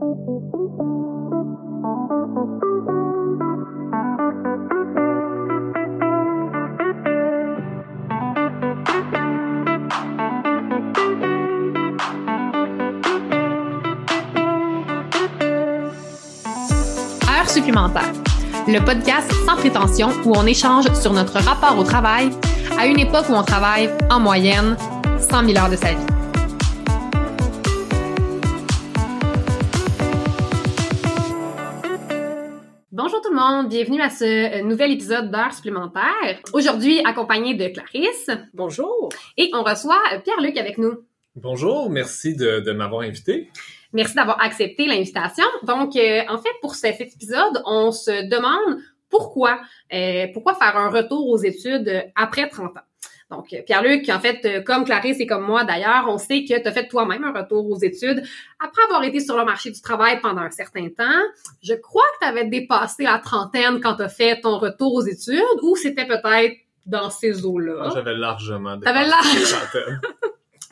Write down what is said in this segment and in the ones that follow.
Heure supplémentaire, le podcast sans prétention où on échange sur notre rapport au travail à une époque où on travaille en moyenne 100 000 heures de sa vie. Monde, bienvenue à ce euh, nouvel épisode d'heure supplémentaire. Aujourd'hui, accompagné de Clarisse. Bonjour. Et on reçoit euh, Pierre-Luc avec nous. Bonjour, merci de, de m'avoir invité. Merci d'avoir accepté l'invitation. Donc, euh, en fait, pour cet épisode, on se demande pourquoi, euh, pourquoi faire un retour aux études après 30 ans? Donc, euh, Pierre-Luc, en fait, euh, comme Clarisse et comme moi d'ailleurs, on sait que tu as fait toi-même un retour aux études après avoir été sur le marché du travail pendant un certain temps. Je crois que tu avais dépassé la trentaine quand tu as fait ton retour aux études ou c'était peut-être dans ces eaux-là? Ah, J'avais largement dépassé la trentaine.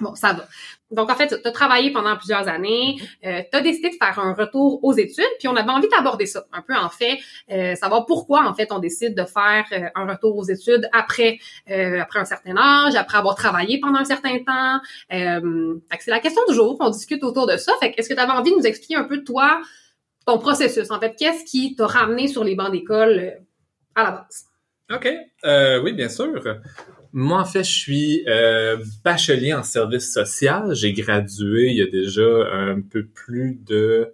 Bon, ça va. Donc, en fait, tu as travaillé pendant plusieurs années, euh, tu as décidé de faire un retour aux études, puis on avait envie d'aborder ça un peu, en fait, euh, savoir pourquoi, en fait, on décide de faire euh, un retour aux études après euh, après un certain âge, après avoir travaillé pendant un certain temps. Euh, fait que c'est la question du jour, on discute autour de ça. Fait que est-ce que tu avais envie de nous expliquer un peu, toi, ton processus? En fait, qu'est-ce qui t'a ramené sur les bancs d'école à la base? OK. Euh, oui, bien sûr. Moi, en fait, je suis euh, bachelier en service social. J'ai gradué il y a déjà un peu plus de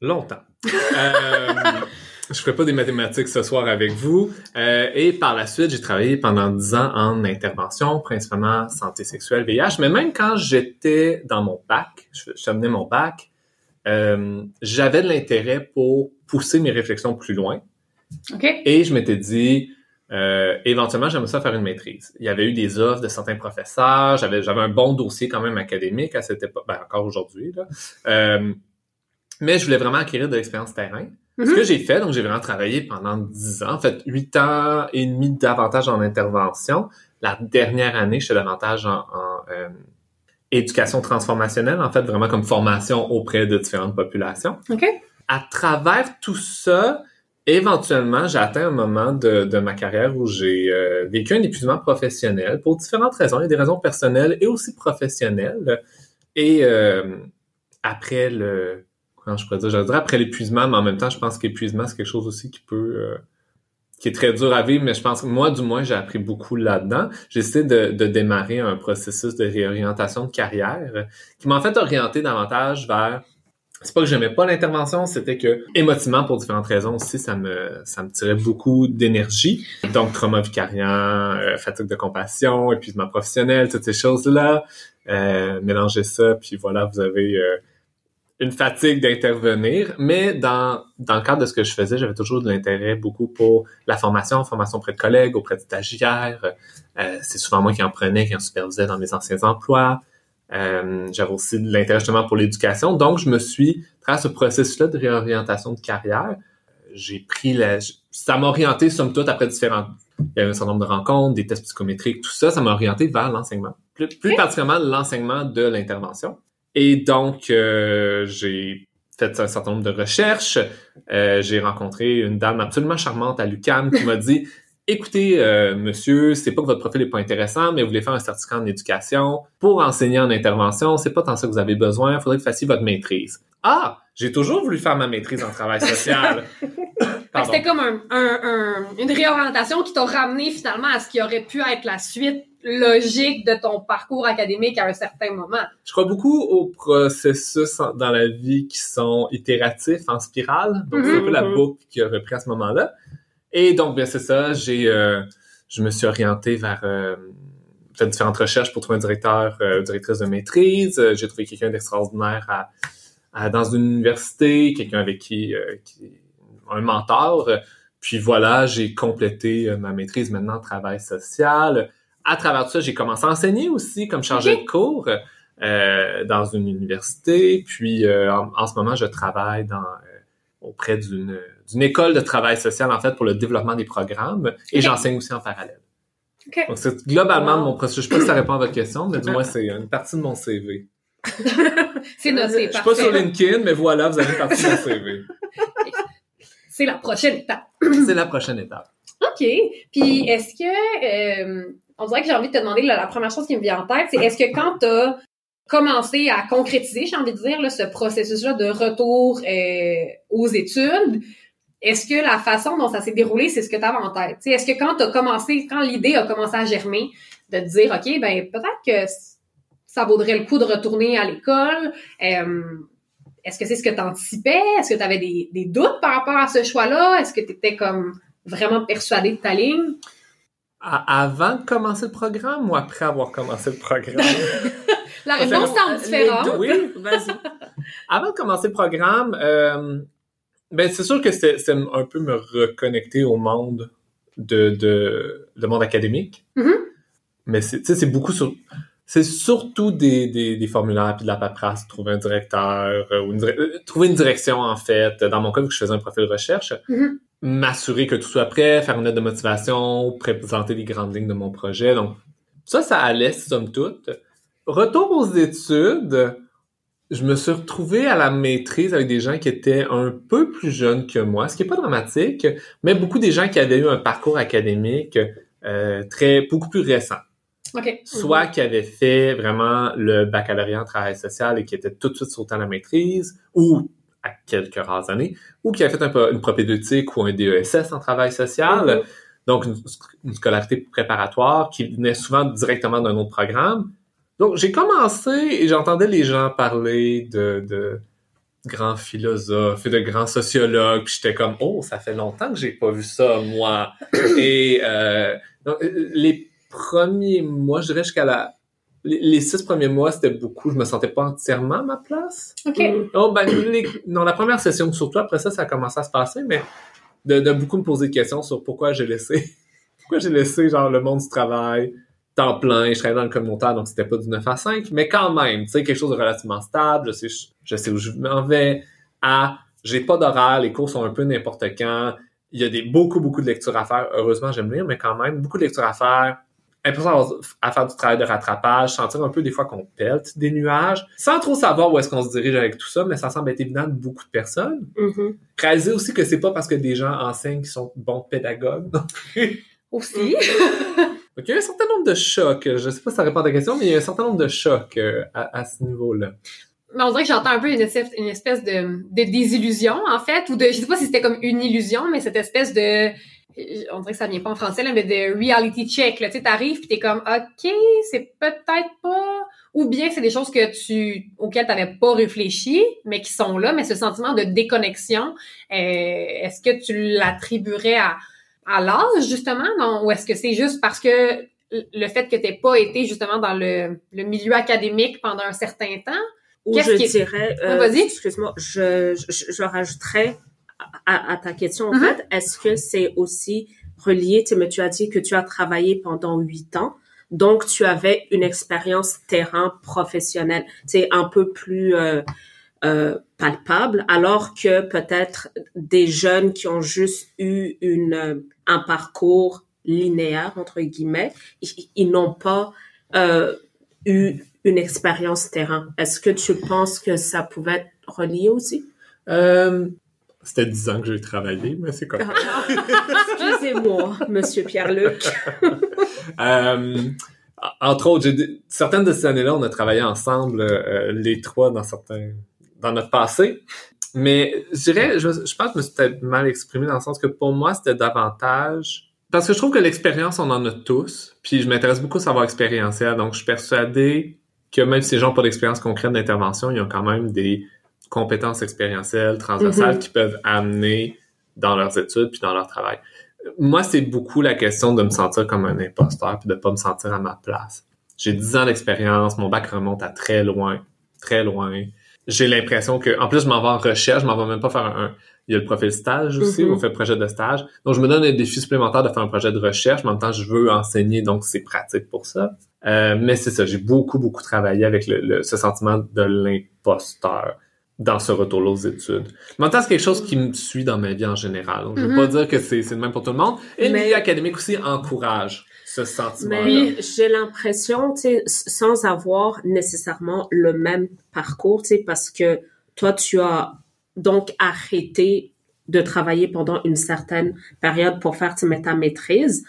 longtemps. Euh, je ferai pas des mathématiques ce soir avec vous. Euh, et par la suite, j'ai travaillé pendant 10 ans en intervention, principalement santé sexuelle, VIH. Mais même quand j'étais dans mon bac, je, je terminais mon bac, euh, j'avais de l'intérêt pour pousser mes réflexions plus loin. OK? Et je m'étais dit, euh, éventuellement, j'aimerais ça faire une maîtrise. Il y avait eu des offres de certains professeurs. J'avais, j'avais un bon dossier quand même académique à cette époque, ben encore aujourd'hui. Là. Euh, mais je voulais vraiment acquérir de l'expérience terrain. Ce Mhm. que j'ai fait, donc j'ai vraiment travaillé pendant 10 ans, en fait 8 ans et demi davantage en intervention. La dernière année, j'étais davantage en, en, euh, éducation transformationnelle, en fait vraiment comme formation auprès de différentes populations OK? à travers tout ça, éventuellement, j'ai atteint un moment de, de ma carrière où j'ai euh, vécu un épuisement professionnel pour différentes raisons. Il y a des raisons personnelles et aussi professionnelles. Et euh, après le... Comment je pourrais dire? Je dirais après l'épuisement, mais en même temps, je pense qu'épuisement, c'est quelque chose aussi qui peut... euh, qui est très dur à vivre, mais je pense que moi, du moins, j'ai appris beaucoup là-dedans. J'ai essayé de, de démarrer un processus de réorientation de carrière qui m'a en fait orienté davantage vers c'est pas que j'aimais pas l'intervention, c'était que émotivement pour différentes raisons aussi, ça me ça me tirait beaucoup d'énergie. Donc trauma vicariant, euh, fatigue de compassion, épuisement professionnel, toutes ces choses-là. Euh, mélangez ça, puis voilà, vous avez euh, une fatigue d'intervenir. Mais dans dans le cadre de ce que je faisais, j'avais toujours de l'intérêt beaucoup pour la formation, formation auprès de collègues, auprès de stagiaires. Euh, c'est souvent moi qui en prenais, qui en supervisais dans mes anciens emplois. Euh, j'avais aussi de l'intérêt justement pour l'éducation. Donc, je me suis, travers ce processus-là de réorientation de carrière, j'ai pris la... Ça m'a orienté, somme toute, après différents... Il y avait un certain nombre de rencontres, des tests psychométriques, tout ça, ça m'a orienté vers l'enseignement. Plus, plus particulièrement l'enseignement de l'intervention. Et donc, euh, j'ai fait un certain nombre de recherches. Euh, j'ai rencontré une dame absolument charmante à l'UQAM qui m'a dit écoutez, euh, monsieur, c'est pas que votre profil est pas intéressant, mais vous voulez faire un certificat en éducation pour enseigner en intervention, c'est pas tant ça que vous avez besoin, il faudrait que vous fassiez votre maîtrise. Ah, j'ai toujours voulu faire ma maîtrise en travail social. C'était comme un, un- un- une réorientation qui t'a ramené finalement à ce qui aurait pu être la suite logique de ton parcours académique à un certain moment. Je crois beaucoup aux processus dans la vie qui sont itératifs, en spirale. Donc, c'est un peu la Mhm. boucle qui a repris à ce moment-là. Et donc, bien, c'est ça. J'ai, euh, je me suis orienté vers euh, fait différentes recherches pour trouver un directeur, euh, directrice de maîtrise. Euh, J'ai trouvé quelqu'un d'extraordinaire à, à- dans une université, quelqu'un avec qui, euh, qui un mentor. Puis voilà, j'ai complété ma maîtrise maintenant en travail social. À travers tout ça, j'ai commencé à enseigner aussi comme chargé de cours euh, dans une université. Puis euh, en, en ce moment, je travaille dans euh, auprès d'une d'une école de travail social en fait pour le développement des programmes et j'enseigne aussi en parallèle. Ok. Donc c'est globalement Wow. mon processus. Je sais pas si ça répond à votre question, mais du moins c'est une partie de mon CV. C'est noté, Je suis pas sur. LinkedIn, mais voilà, vous avez une partie de mon CV. C'est la prochaine étape. C'est la prochaine étape. OK. Puis est-ce que euh, on dirait que j'ai envie de te demander là, la première chose qui me vient en tête, c'est est-ce que quand tu as commencé à concrétiser, j'ai envie de dire, là, ce processus-là de retour euh, aux études, est-ce que la façon dont ça s'est déroulé, c'est ce que tu avais en tête? Tu sais, Est-ce que quand tu as commencé, quand l'idée a commencé à germer, de te dire, OK, ben peut-être que ça vaudrait le coup de retourner à l'école, euh, est-ce que c'est ce que tu anticipais? Est-ce que tu avais des, des doutes par rapport à ce choix-là? Est-ce que tu étais comme vraiment persuadé de ta ligne? À- avant de commencer le programme ou après avoir commencé le programme? La réponse semble différente. oui. Vas-y. Avant de commencer le programme, euh, ben c'est sûr que c'est c'est un peu me reconnecter au monde de, de le monde académique. Mhm. Mais c'est beaucoup sur c'est surtout des, des, des formulaires puis de la paperasse, trouver un directeur euh, ou une euh, trouver une direction en fait. Dans mon cas, vu que je faisais un profil de recherche, Mhm. m'assurer que tout soit prêt, faire une lettre de motivation, présenter les grandes lignes de mon projet. Donc ça, ça allait somme toute. Retour aux études, je me suis retrouvé à la maîtrise avec des gens qui étaient un peu plus jeunes que moi, ce qui est pas dramatique, mais beaucoup des gens qui avaient eu un parcours académique euh, très beaucoup plus récent. Soit qui avaient fait vraiment le baccalauréat en travail social et qui étaient tout de suite sautés à la maîtrise, ou à quelques rares années, ou qui avaient fait un, une propédeutique ou un DESS en travail social, Mhm. donc une, une scolarité préparatoire qui venait souvent directement d'un autre programme. Donc j'ai commencé et j'entendais les gens parler de, de grands philosophes et de grands sociologues, puis j'étais comme oh ça fait longtemps que j'ai pas vu ça moi. et euh, donc, les premiers mois, je dirais jusqu'à la les, six premiers mois, c'était beaucoup. Je me sentais pas entièrement à ma place. OK. Oh, ben, les- dans la première session, surtout après ça, ça a commencé à se passer, mais de, de beaucoup me poser des questions sur pourquoi j'ai laissé, pourquoi j'ai laissé, genre, le monde du travail, temps plein, je travaillais dans le communautaire, donc c'était pas du 9 à 5, mais quand même, tu sais, quelque chose de relativement stable, je sais, je sais où je m'en vais, à, j'ai pas d'horaire, les cours sont un peu n'importe quand, il y a des, beaucoup, beaucoup de lectures à faire, heureusement, j'aime lire, mais quand même, beaucoup de lectures à faire, important à faire du travail de rattrapage, sentir un peu des fois qu'on pelte des nuages, sans trop savoir où est-ce qu'on se dirige avec tout ça, mais ça semble être évident de beaucoup de personnes. Mhm. Réaliser aussi que c'est pas parce que des gens enseignent qui sont bons pédagogues. non plus. Aussi. Il y a un certain nombre de chocs. Je sais pas si ça répond à ta question, mais il y a un certain nombre de chocs euh, à, à ce niveau-là. Mais on dirait que j'entends un peu une espèce, une espèce de, de désillusion, en fait, ou de, je sais pas si c'était comme une illusion, mais cette espèce de, on dirait que ça vient pas en français, là, mais de reality check, là. Tu sais, t'arrives pis t'es comme, OK, c'est peut-être pas, ou bien c'est des choses que tu, auxquelles t'avais pas réfléchi, mais qui sont là, mais ce sentiment de déconnexion, euh, est-ce que tu l'attribuerais à, à l'âge, justement, non? Ou est-ce que c'est juste parce que le fait que t'aies pas été, justement, dans le, le milieu académique pendant un certain temps? Ou je qui dirais, euh, vas-y. excuse-moi, je, je, je rajouterais à, à ta question, en Mhm. fait, est-ce que c'est aussi relié, tu mais tu as dit que tu as travaillé pendant huit ans, donc tu avais une expérience terrain professionnelle, c'est un peu plus euh, euh, palpable, alors que peut-être des jeunes qui ont juste eu une euh, un parcours linéaire entre guillemets, ils, ils n'ont pas euh, eu une expérience terrain. Est-ce que tu penses que ça pouvait être relié aussi? Euh, c'était 10 ans que j'ai travaillé, mais c'est quoi? Excusez-moi, Monsieur Pierre-Luc. Euh, entre autres, certaines de ces années-là, on a travaillé ensemble, euh, les trois, dans certains, dans notre passé. Mais je dirais, je, je pense que je me suis peut-être mal exprimé dans le sens que pour moi, c'était davantage... Parce que je trouve que l'expérience, on en a tous. Puis je m'intéresse beaucoup au savoir expérientiel. Donc, je suis persuadé que même si les gens n'ont pas d'expérience concrète d'intervention, ils ont quand même des compétences expérientielles, transversales Mhm. qui peuvent amener dans leurs études puis dans leur travail. Moi, c'est beaucoup la question de me sentir comme un imposteur puis de pas me sentir à ma place. J'ai 10 ans d'expérience, mon bac remonte à très loin, très loin. J'ai l'impression que, en plus, je m'en vais en recherche, je m'en vais même pas faire un, il y a le profil stage aussi, Mhm. on fait le projet de stage. Donc, je me donne un défi supplémentaire de faire un projet de recherche, mais en même temps, je veux enseigner, donc c'est pratique pour ça. Euh, mais c'est ça, j'ai beaucoup, beaucoup travaillé avec le, le- ce sentiment de l'imposteur dans ce retour aux études. Mais en même temps, c'est quelque chose qui me suit dans ma vie en général. Donc, je veux Mhm. pas dire que c'est c'est le même pour tout le monde. Et le milieu académique aussi encourage ce sentiment. Mais j'ai l'impression, tu sais, sans avoir nécessairement le même parcours, tu sais, parce que toi, tu as donc arrêté de travailler pendant une certaine période pour faire ta maîtrise.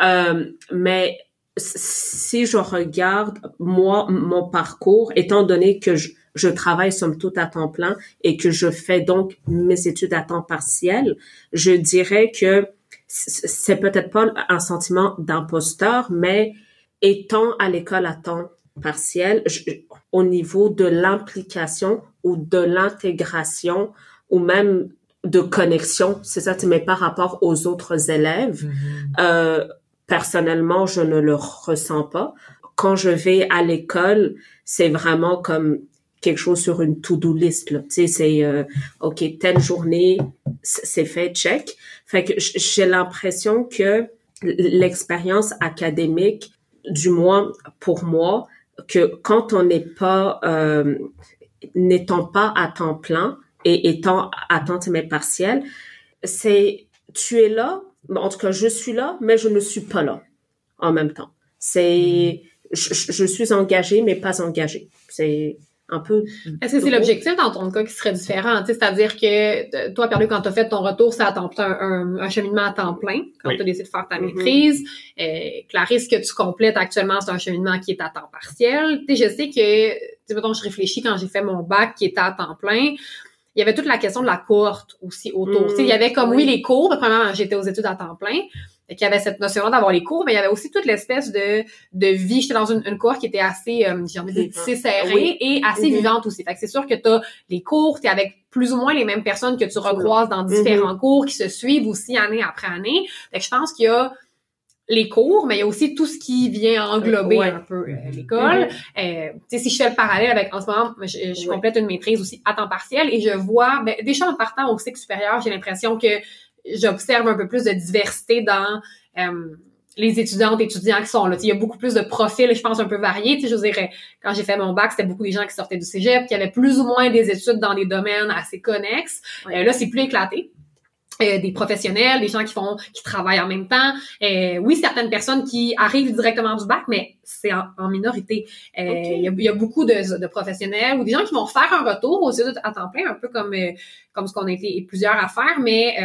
Euh, mais si je regarde moi mon parcours, étant donné que je travaille somme toute à temps plein et que je fais donc mes études à temps partiel, je dirais que c'est peut-être pas un sentiment d'imposteur, mais étant à l'école à temps partiel, au niveau de l'implication ou de l'intégration ou même de connexion, c'est ça, mais par rapport aux autres élèves, mm-hmm. euh, personnellement, je ne le ressens pas. Quand je vais à l'école, c'est vraiment comme quelque chose sur une to-do list. Tu sais, c'est euh, OK, telle journée, c'est fait, check. Fait que j'ai l'impression que l'expérience académique, du moins pour moi, que quand on n'est pas, euh, n'étant pas à temps plein et étant à temps mais partiel, c'est tu es là, en tout cas je suis là, mais je ne suis pas là en même temps. C'est je, je suis engagée mais pas engagée. C'est un peu. Est-ce que c'est l'objectif dans ton cas qui serait différent? C'est-à-dire que toi, Pierre, quand tu as fait ton retour, c'est un, un, un, cheminement à temps plein, quand tu as décidé de faire ta mm-hmm. maîtrise. euh, Clarisse, que tu complètes actuellement, c'est un cheminement qui est à temps partiel. sais, je sais que, tu mettons, je réfléchis quand j'ai fait mon bac qui était à temps plein. Il y avait toute la question de la cohorte aussi autour. Il y avait comme, oui, les cours. Premièrement, j'étais aux études à temps plein qu'il y avait cette notion d'avoir les cours, mais il y avait aussi toute l'espèce de, de vie. J'étais dans une, une cour qui était assez, euh, j'ai envie de dire, tissée serrée et assez mm-hmm. vivante aussi. Fait que c'est sûr que tu as les cours, tu es avec plus ou moins les mêmes personnes que tu recroises dans différents mm-hmm. cours qui se suivent aussi année après année. Fait que je pense qu'il y a les cours, mais il y a aussi tout ce qui vient englober un peu euh, l'école. Mm-hmm. Euh, si je fais le parallèle avec, en ce moment, je, je complète une maîtrise aussi à temps partiel et je vois, ben, déjà en partant au cycle supérieur, j'ai l'impression que j'observe un peu plus de diversité dans euh, les étudiantes et étudiants qui sont là. il y a beaucoup plus de profils, je pense, un peu variés. je dirais, quand j'ai fait mon bac, c'était beaucoup des gens qui sortaient du cégep, qui avaient plus ou moins des études dans des domaines assez connexes. Euh, là, c'est plus éclaté. Euh, des professionnels, des gens qui font, qui travaillent en même temps. Euh, oui, certaines personnes qui arrivent directement du bac, mais c'est en, minorité. Euh, il y, a, beaucoup de, de, professionnels ou des gens qui vont faire un retour aux études à temps plein, un peu comme comme ce qu'on a été plusieurs à faire, mais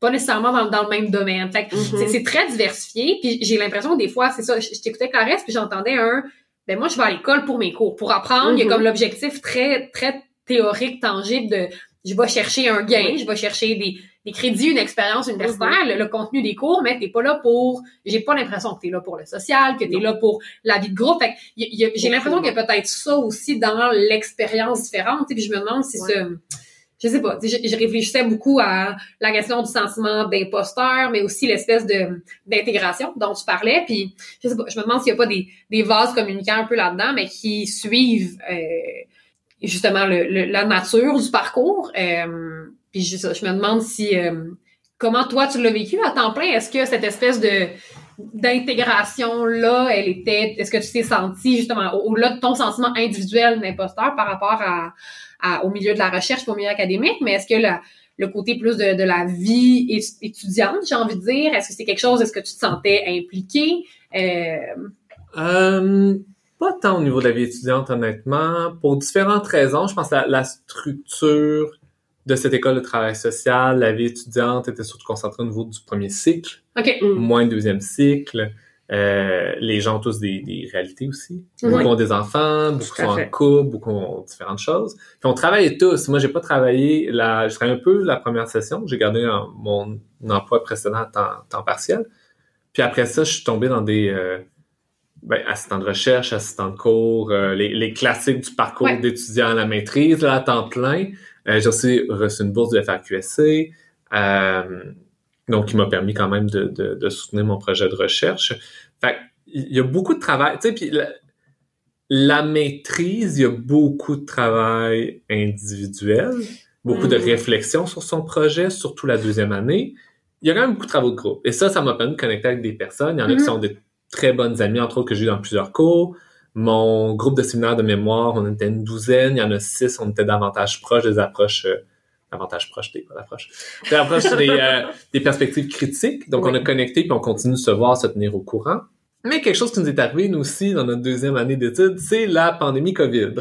pas nécessairement dans, dans, le même domaine. Fait mm-hmm. c'est très diversifié. Puis j'ai l'impression que des fois, c'est ça. Je, t'écoutais Clarisse, puis j'entendais un. Ben moi, je vais à l'école pour mes cours, pour apprendre. Il y a mm-hmm. comme l'objectif très très théorique, tangible de je vais chercher un gain, je vais chercher des, des crédits, une expérience universitaire, mhm. le, contenu des cours, mais t'es pas là pour, j'ai pas l'impression que t'es là pour le social, que t'es là pour la vie de groupe. Fait j'ai l'impression qu'il y a peut-être ça aussi dans l'expérience différente. Puis je me demande si ce, je sais pas, je, réfléchissais beaucoup à la question du sentiment d'imposteur, mais aussi l'espèce de d'intégration dont tu parlais. Puis je sais pas, je me demande s'il y a pas des, des vases communicants un peu là-dedans, mais qui suivent euh, justement le, la nature du parcours. Euh, puis je, je, me demande si euh, comment toi tu l'as vécu à temps plein? Est-ce que cette espèce de d'intégration là, elle était, est-ce que tu t'es senti justement au-delà de ton sentiment individuel d'imposteur par rapport à, à, au milieu de la recherche, au milieu académique, mais est-ce que la, le côté plus de, de la vie étudiante, j'ai envie de dire, est-ce que c'est quelque chose, est-ce que tu te sentais impliqué? Euh... Euh, pas tant au niveau de la vie étudiante, honnêtement. Pour différentes raisons, je pense à la structure de cette école de travail social, la vie étudiante était surtout concentrée au niveau du premier cycle, okay. moins du deuxième cycle. Euh, les gens ont tous des, des réalités aussi. Beaucoup ont des enfants, beaucoup sont en couple, beaucoup ont différentes choses. Puis on travaillait tous. Moi, j'ai pas travaillé la, je travaillais un peu la première session. J'ai gardé mon emploi précédent à temps, temps, partiel. Puis après ça, je suis tombé dans des, euh, ben, assistant de recherche, assistant de cours, euh, les, les, classiques du parcours d'étudiant à la maîtrise, là, à temps plein. Euh, j'ai aussi reçu une bourse de FAQSC, euh, donc qui m'a permis quand même de, de, de, soutenir mon projet de recherche. Fait il y a beaucoup de travail, tu sais, puis la, la, maîtrise, il y a beaucoup de travail individuel, beaucoup de mm. réflexion sur son projet, surtout la deuxième année. Il y a quand même beaucoup de travaux de groupe. Et ça, ça m'a permis de connecter avec des personnes. Il y en a qui mm-hmm. sont des très bonnes amies, entre autres, que j'ai eu dans plusieurs cours. Mon groupe de séminaire de mémoire, on était une douzaine, il y en a six, on était davantage proches des approches euh, davantage projeté, pas l'approche. L'approche des, euh, des perspectives critiques. Donc, Oui. on a connecté puis on continue de se voir, se tenir au courant. Mais quelque chose qui nous est arrivé, nous aussi, dans notre deuxième année d'études, c'est la pandémie COVID.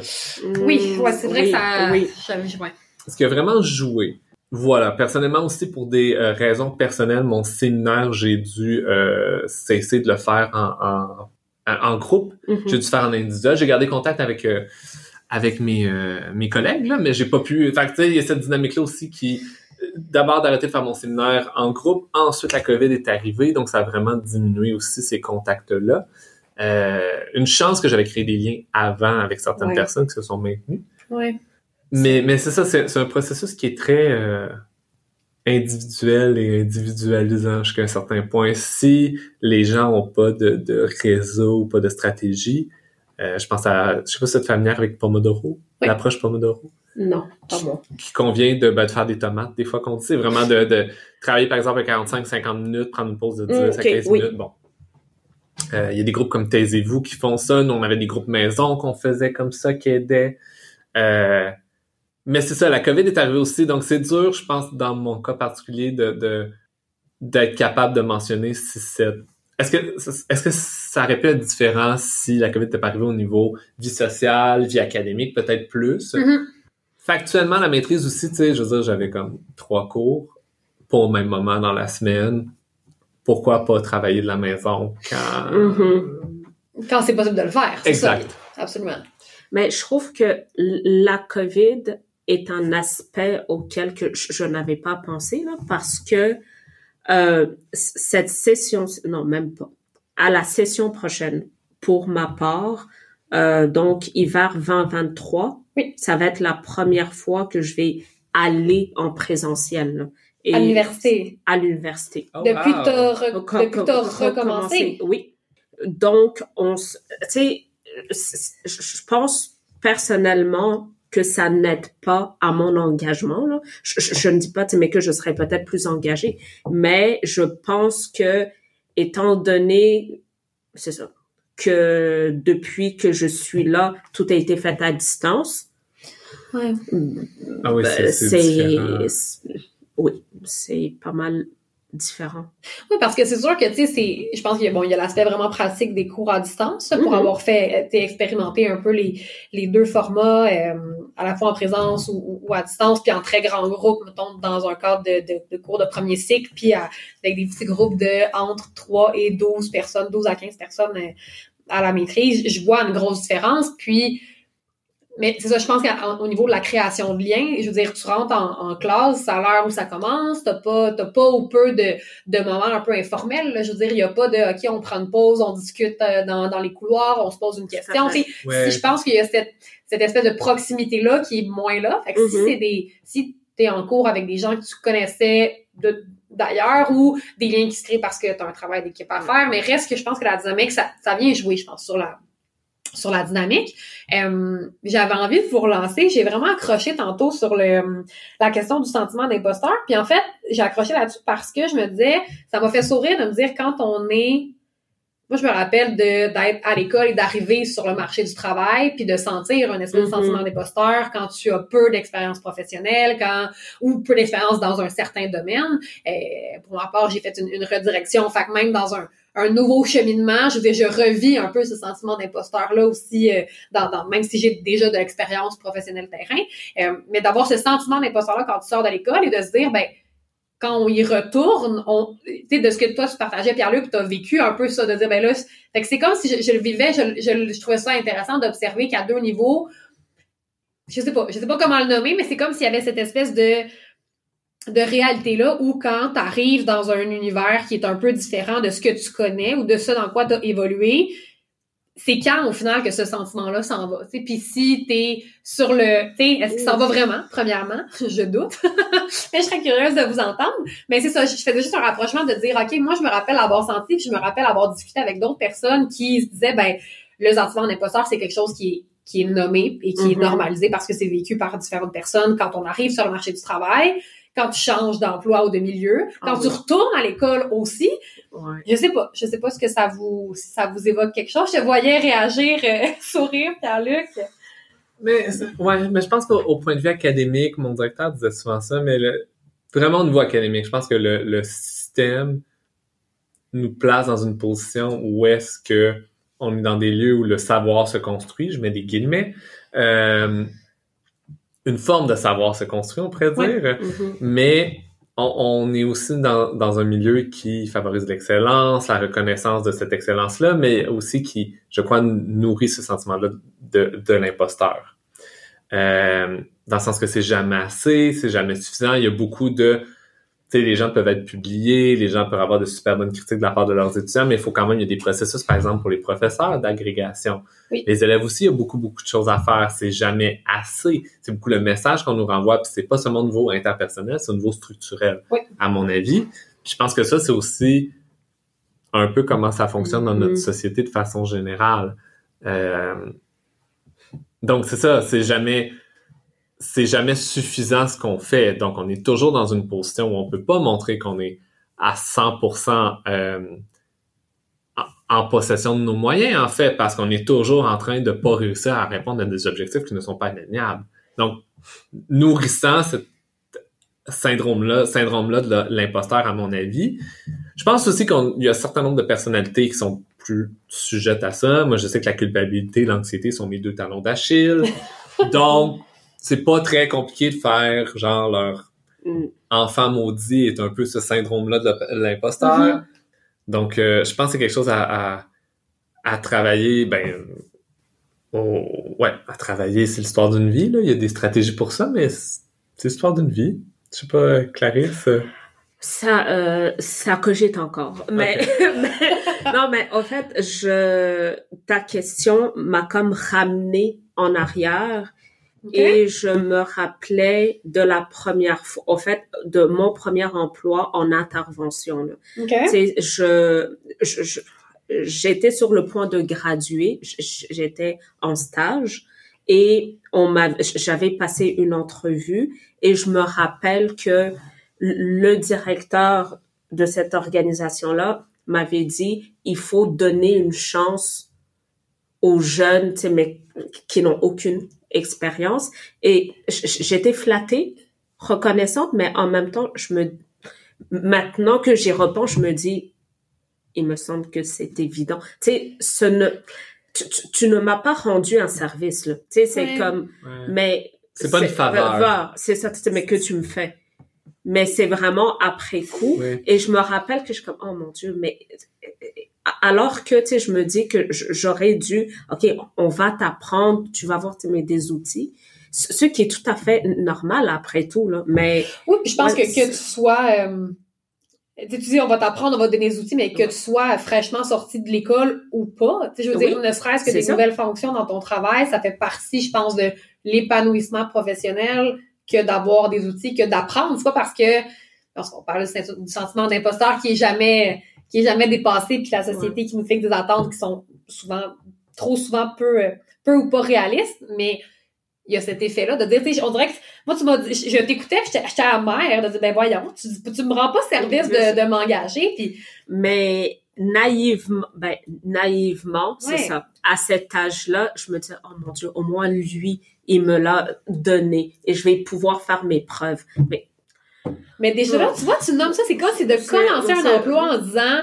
Oui, ouais, c'est vrai oui, que ça... Oui. j'avais- ouais. Ce qui a vraiment joué? Voilà, personnellement aussi pour des euh, raisons personnelles, mon séminaire, j'ai dû euh, cesser de le faire en, en, en groupe. Mhm. J'ai dû faire en individuel. J'ai gardé contact avec euh, avec mes euh, mes collègues là, mais j'ai pas pu. Fait que, tu sais, il y a cette dynamique là aussi qui d'abord d'arrêter de faire mon séminaire en groupe. Ensuite, la COVID est arrivée, donc ça a vraiment diminué aussi ces contacts là. une chance que j'avais créé des liens avant avec certaines personnes qui se sont maintenues. Ouais. Mais, mais c'est ça, c'est un processus qui est très euh, individuel et individualisant jusqu'à un certain point. Si les gens ont pas de, de réseau ou pas de stratégie, euh, je pense à, je sais pas si tu es familière avec Pomodoro, Oui. l'approche Pomodoro, Non, pas moi. qui convient de, ben, de faire des tomates, des fois qu'on dit, vraiment de, de travailler par exemple à 45-50 minutes, prendre une pause de 10 Mm, à ok, 15 oui. minutes, bon. Euh, Il y a des groupes comme Taisez-vous qui font ça. Nous, on avait des groupes maison qu'on faisait comme ça, qui aidaient. Euh, mais c'est ça, la COVID est arrivée aussi, donc c'est dur, je pense, dans mon cas particulier, de de- d'être capable de mentionner si c'est... Est-ce que est-ce que ça aurait pu être différent si la COVID n'était pas arrivée au niveau vie sociale, vie académique, peut-être plus? Mhm. Factuellement, la maîtrise aussi, tu sais, je veux dire, j'avais comme trois cours, pas au même moment dans la semaine. Pourquoi pas travailler de la maison quand... Mhm. Quand c'est possible de le faire. c'est ça. Exact. Absolument. Mais je trouve que la COVID est un aspect auquel que je, je n'avais pas pensé là, parce que euh, cette session, non même pas, à la session prochaine, pour ma part, euh, donc hiver 2023, Oui. ça va être la première fois que je vais aller en présentiel. là. Et À l'université. À l'université. Oh, Depuis wow. que t'as com- recommencé. Oui. Donc, on, tu sais, je pense personnellement que ça n'aide pas à mon engagement. Là. Je, je- je ne dis pas, tu sais, mais que je serais peut-être plus engagée, mais je pense que, étant donné, c'est ça, que depuis que je suis là, tout a été fait à distance. Ouais. Ah oui, c'est ben, c'est, c'est- oui, c'est pas mal différent. Oui, parce que c'est sûr que, tu sais, c'est, je pense qu'il y a, bon, il y a l'aspect vraiment pratique des cours à distance, pour Mhm. avoir fait, tu sais, expérimenter un peu les, les deux formats, euh, à la fois en présence ou, ou- à distance, puis en très grand groupe, mettons, dans un cadre de, de, de cours de premier cycle, puis à- avec des petits groupes de entre 3 et 12 personnes, 12 à 15 personnes euh, à la maîtrise. Je vois une grosse différence, puis mais c'est ça, je pense qu'au niveau de la création de liens, je veux dire, tu rentres en, en classe, c'est à l'heure où ça commence, t'as pas, t'as pas ou peu de, de moments un peu informels. là. Je veux dire, il y a pas de OK, on prend une pause, on discute euh, dans, dans les couloirs, on se pose une question. à fait. Tu sais, Ouais. si je pense qu'il y a cette, cette espèce de proximité-là qui est moins là. Fait que si Mhm. c'est des. Si t'es en cours avec des gens que tu connaissais de d'ailleurs ou des liens qui se créent parce que tu as un travail d'équipe à faire, mais reste que je pense que la dynamique, ça, ça vient jouer, je pense, sur la sur la dynamique. Euh, J'avais envie de vous relancer. J'ai vraiment accroché tantôt sur le la question du sentiment d'imposteur. Puis en fait, j'ai accroché là-dessus parce que je me disais, ça m'a fait sourire de me dire quand on est moi, je me rappelle de d'être à l'école et d'arriver sur le marché du travail, puis de sentir un espèce de Mhm. sentiment d'imposteur quand tu as peu d'expérience professionnelle, quand ou peu d'expérience dans un certain domaine. Euh, pour ma part, j'ai fait une, une redirection, fait que même dans un, un nouveau cheminement, je dire, je revis un peu ce sentiment d'imposteur-là aussi, euh, dans, dans, même si j'ai déjà de l'expérience professionnelle terrain. Euh, mais d'avoir ce sentiment d'imposteur-là quand tu sors de l'école et de se dire, ben quand on y retourne, on, tu de ce que toi tu partageais, Pierre-Luc, tu as vécu un peu ça, de dire, ben là, fait que c'est comme si je, je le vivais, je, je, je trouvais ça intéressant d'observer qu'à deux niveaux, je sais pas, je sais pas comment le nommer, mais c'est comme s'il y avait cette espèce de de réalité-là où quand tu arrives dans un univers qui est un peu différent de ce que tu connais ou de ce dans quoi tu as évolué, c'est quand au final que ce sentiment-là s'en va. T'sais. Puis si t'es sur le, tu est-ce qu'il s'en va vraiment, premièrement, je doute. mais je serais curieuse de vous entendre. Mais c'est ça, je faisais juste un rapprochement de dire, ok, moi je me rappelle avoir senti, puis je me rappelle avoir discuté avec d'autres personnes qui se disaient, ben le sentiment d'imposteur, c'est quelque chose qui est qui est nommé et qui est Mhm. normalisé parce que c'est vécu par différentes personnes quand on arrive sur le marché du travail, quand tu changes d'emploi ou de milieu, quand Ah tu oui. retournes à l'école aussi. Ouais. Je sais pas, je sais pas ce que ça vous si ça vous évoque quelque chose. Je te voyais réagir, euh, sourire, Pierre-Luc. Mais, ouais, mais je pense qu'au point de vue académique, mon directeur disait souvent ça, mais le, vraiment au niveau académique, je pense que le, le système nous place dans une position où est-ce que on est dans des lieux où le savoir se construit, je mets des guillemets, euh, une forme de savoir se construit, on pourrait dire, Mhm. mais on, on est aussi dans, dans un milieu qui favorise l'excellence, la reconnaissance de cette excellence-là, mais aussi qui, je crois, nourrit ce sentiment-là de, de l'imposteur. Euh, dans le sens que c'est jamais assez, c'est jamais suffisant. Il y a beaucoup de, sais, les gens peuvent être publiés, les gens peuvent avoir de super bonnes critiques de la part de leurs étudiants, mais il faut quand même, il y a des processus, par exemple, pour les professeurs d'agrégation. Oui. Les élèves aussi, il y a beaucoup, beaucoup de choses à faire. C'est jamais assez. C'est beaucoup le message qu'on nous renvoie, puis c'est pas seulement au niveau interpersonnel, c'est au niveau structurel, Oui. à mon avis. Puis je pense que ça, c'est aussi un peu comment ça fonctionne dans notre Mhm. société de façon générale. Euh, donc c'est ça, c'est jamais c'est jamais suffisant ce qu'on fait. Donc on est toujours dans une position où on peut pas montrer qu'on est à 100% euh, en, possession de nos moyens en fait parce qu'on est toujours en train de pas réussir à répondre à des objectifs qui ne sont pas atteignables. Donc nourrissant ce syndrome-là, syndrome-là de l'imposteur à mon avis. Je pense aussi qu'il y a un certain nombre de personnalités qui sont plus sujettes à ça. Moi, je sais que la culpabilité, l'anxiété sont mes deux talons d'Achille. Donc, c'est pas très compliqué de faire, genre, leur Mm. enfant maudit est un peu ce syndrome-là de l'imposteur. Mhm. Donc, euh, je pense que c'est quelque chose à, à, à travailler, ben, au- ouais, à travailler, c'est l'histoire d'une vie, là. Il y a des stratégies pour ça, mais c'est c'est l'histoire d'une vie. Je sais pas, Clarisse. euh, Ça, euh, ça cogite encore. Mais, mais- non, mais en fait, je, ta question m'a comme ramené en arrière Et je me rappelais de la première fois, en fait, de mon premier emploi en intervention. Là. OK. Tu sais, je, je, je- j'étais sur le point de graduer, j'étais en stage et on m'a, j'avais passé une entrevue et je me rappelle que le directeur de cette organisation-là m'avait dit, il faut donner une chance aux jeunes, mais qui n'ont aucune expérience. Et j'étais flattée, reconnaissante, mais en même temps, je me, maintenant que j'y repense, je me dis, il me semble que c'est évident. Tu sais, ce ne, tu, ne m'as pas rendu un service, là. Tu sais, c'est Ouais. comme, mais. C'est pas une faveur. C'est ça, tu sais, mais que tu me fais. Mais c'est vraiment après coup. Et je me rappelle que je suis comme, oh mon Dieu, mais alors que, tu sais, je me dis que j'aurais dû, OK, on va t'apprendre, tu vas avoir mais des outils. Ce qui est tout à fait normal après tout, là. Mais, Oui, je pense Ouais, que, que tu sois... euh, tu sais, tu dis, on va t'apprendre, on va te donner des outils, mais que tu sois fraîchement sorti de l'école ou pas. Tu sais, je veux Oui. dire, ne serait-ce que des ça. nouvelles fonctions dans ton travail, ça fait partie, je pense, de l'épanouissement professionnel que d'avoir des outils, que d'apprendre. C'est pas parce que, lorsqu'on parle du sentiment d'imposteur qui est jamais qui est jamais dépassé, puis la société qui nous fixe des attentes qui sont souvent, trop souvent peu, peu ou pas réalistes, mais il y a cet effet-là de dire, tu sais, on dirait que, moi, tu m'as dit, je je t'écoutais, puis j'étais amère de dire, ben voyons, tu, tu me rends pas service de, de m'engager, puis mais naïvement, ben, naïvement, c'est ça. À cet âge-là, je me dis, oh mon Dieu, au moins lui, il me l'a donné et je vais pouvoir faire mes preuves. Mais Mais déjà là, tu vois, tu nommes ça, c'est quoi? C'est de commencer un emploi en disant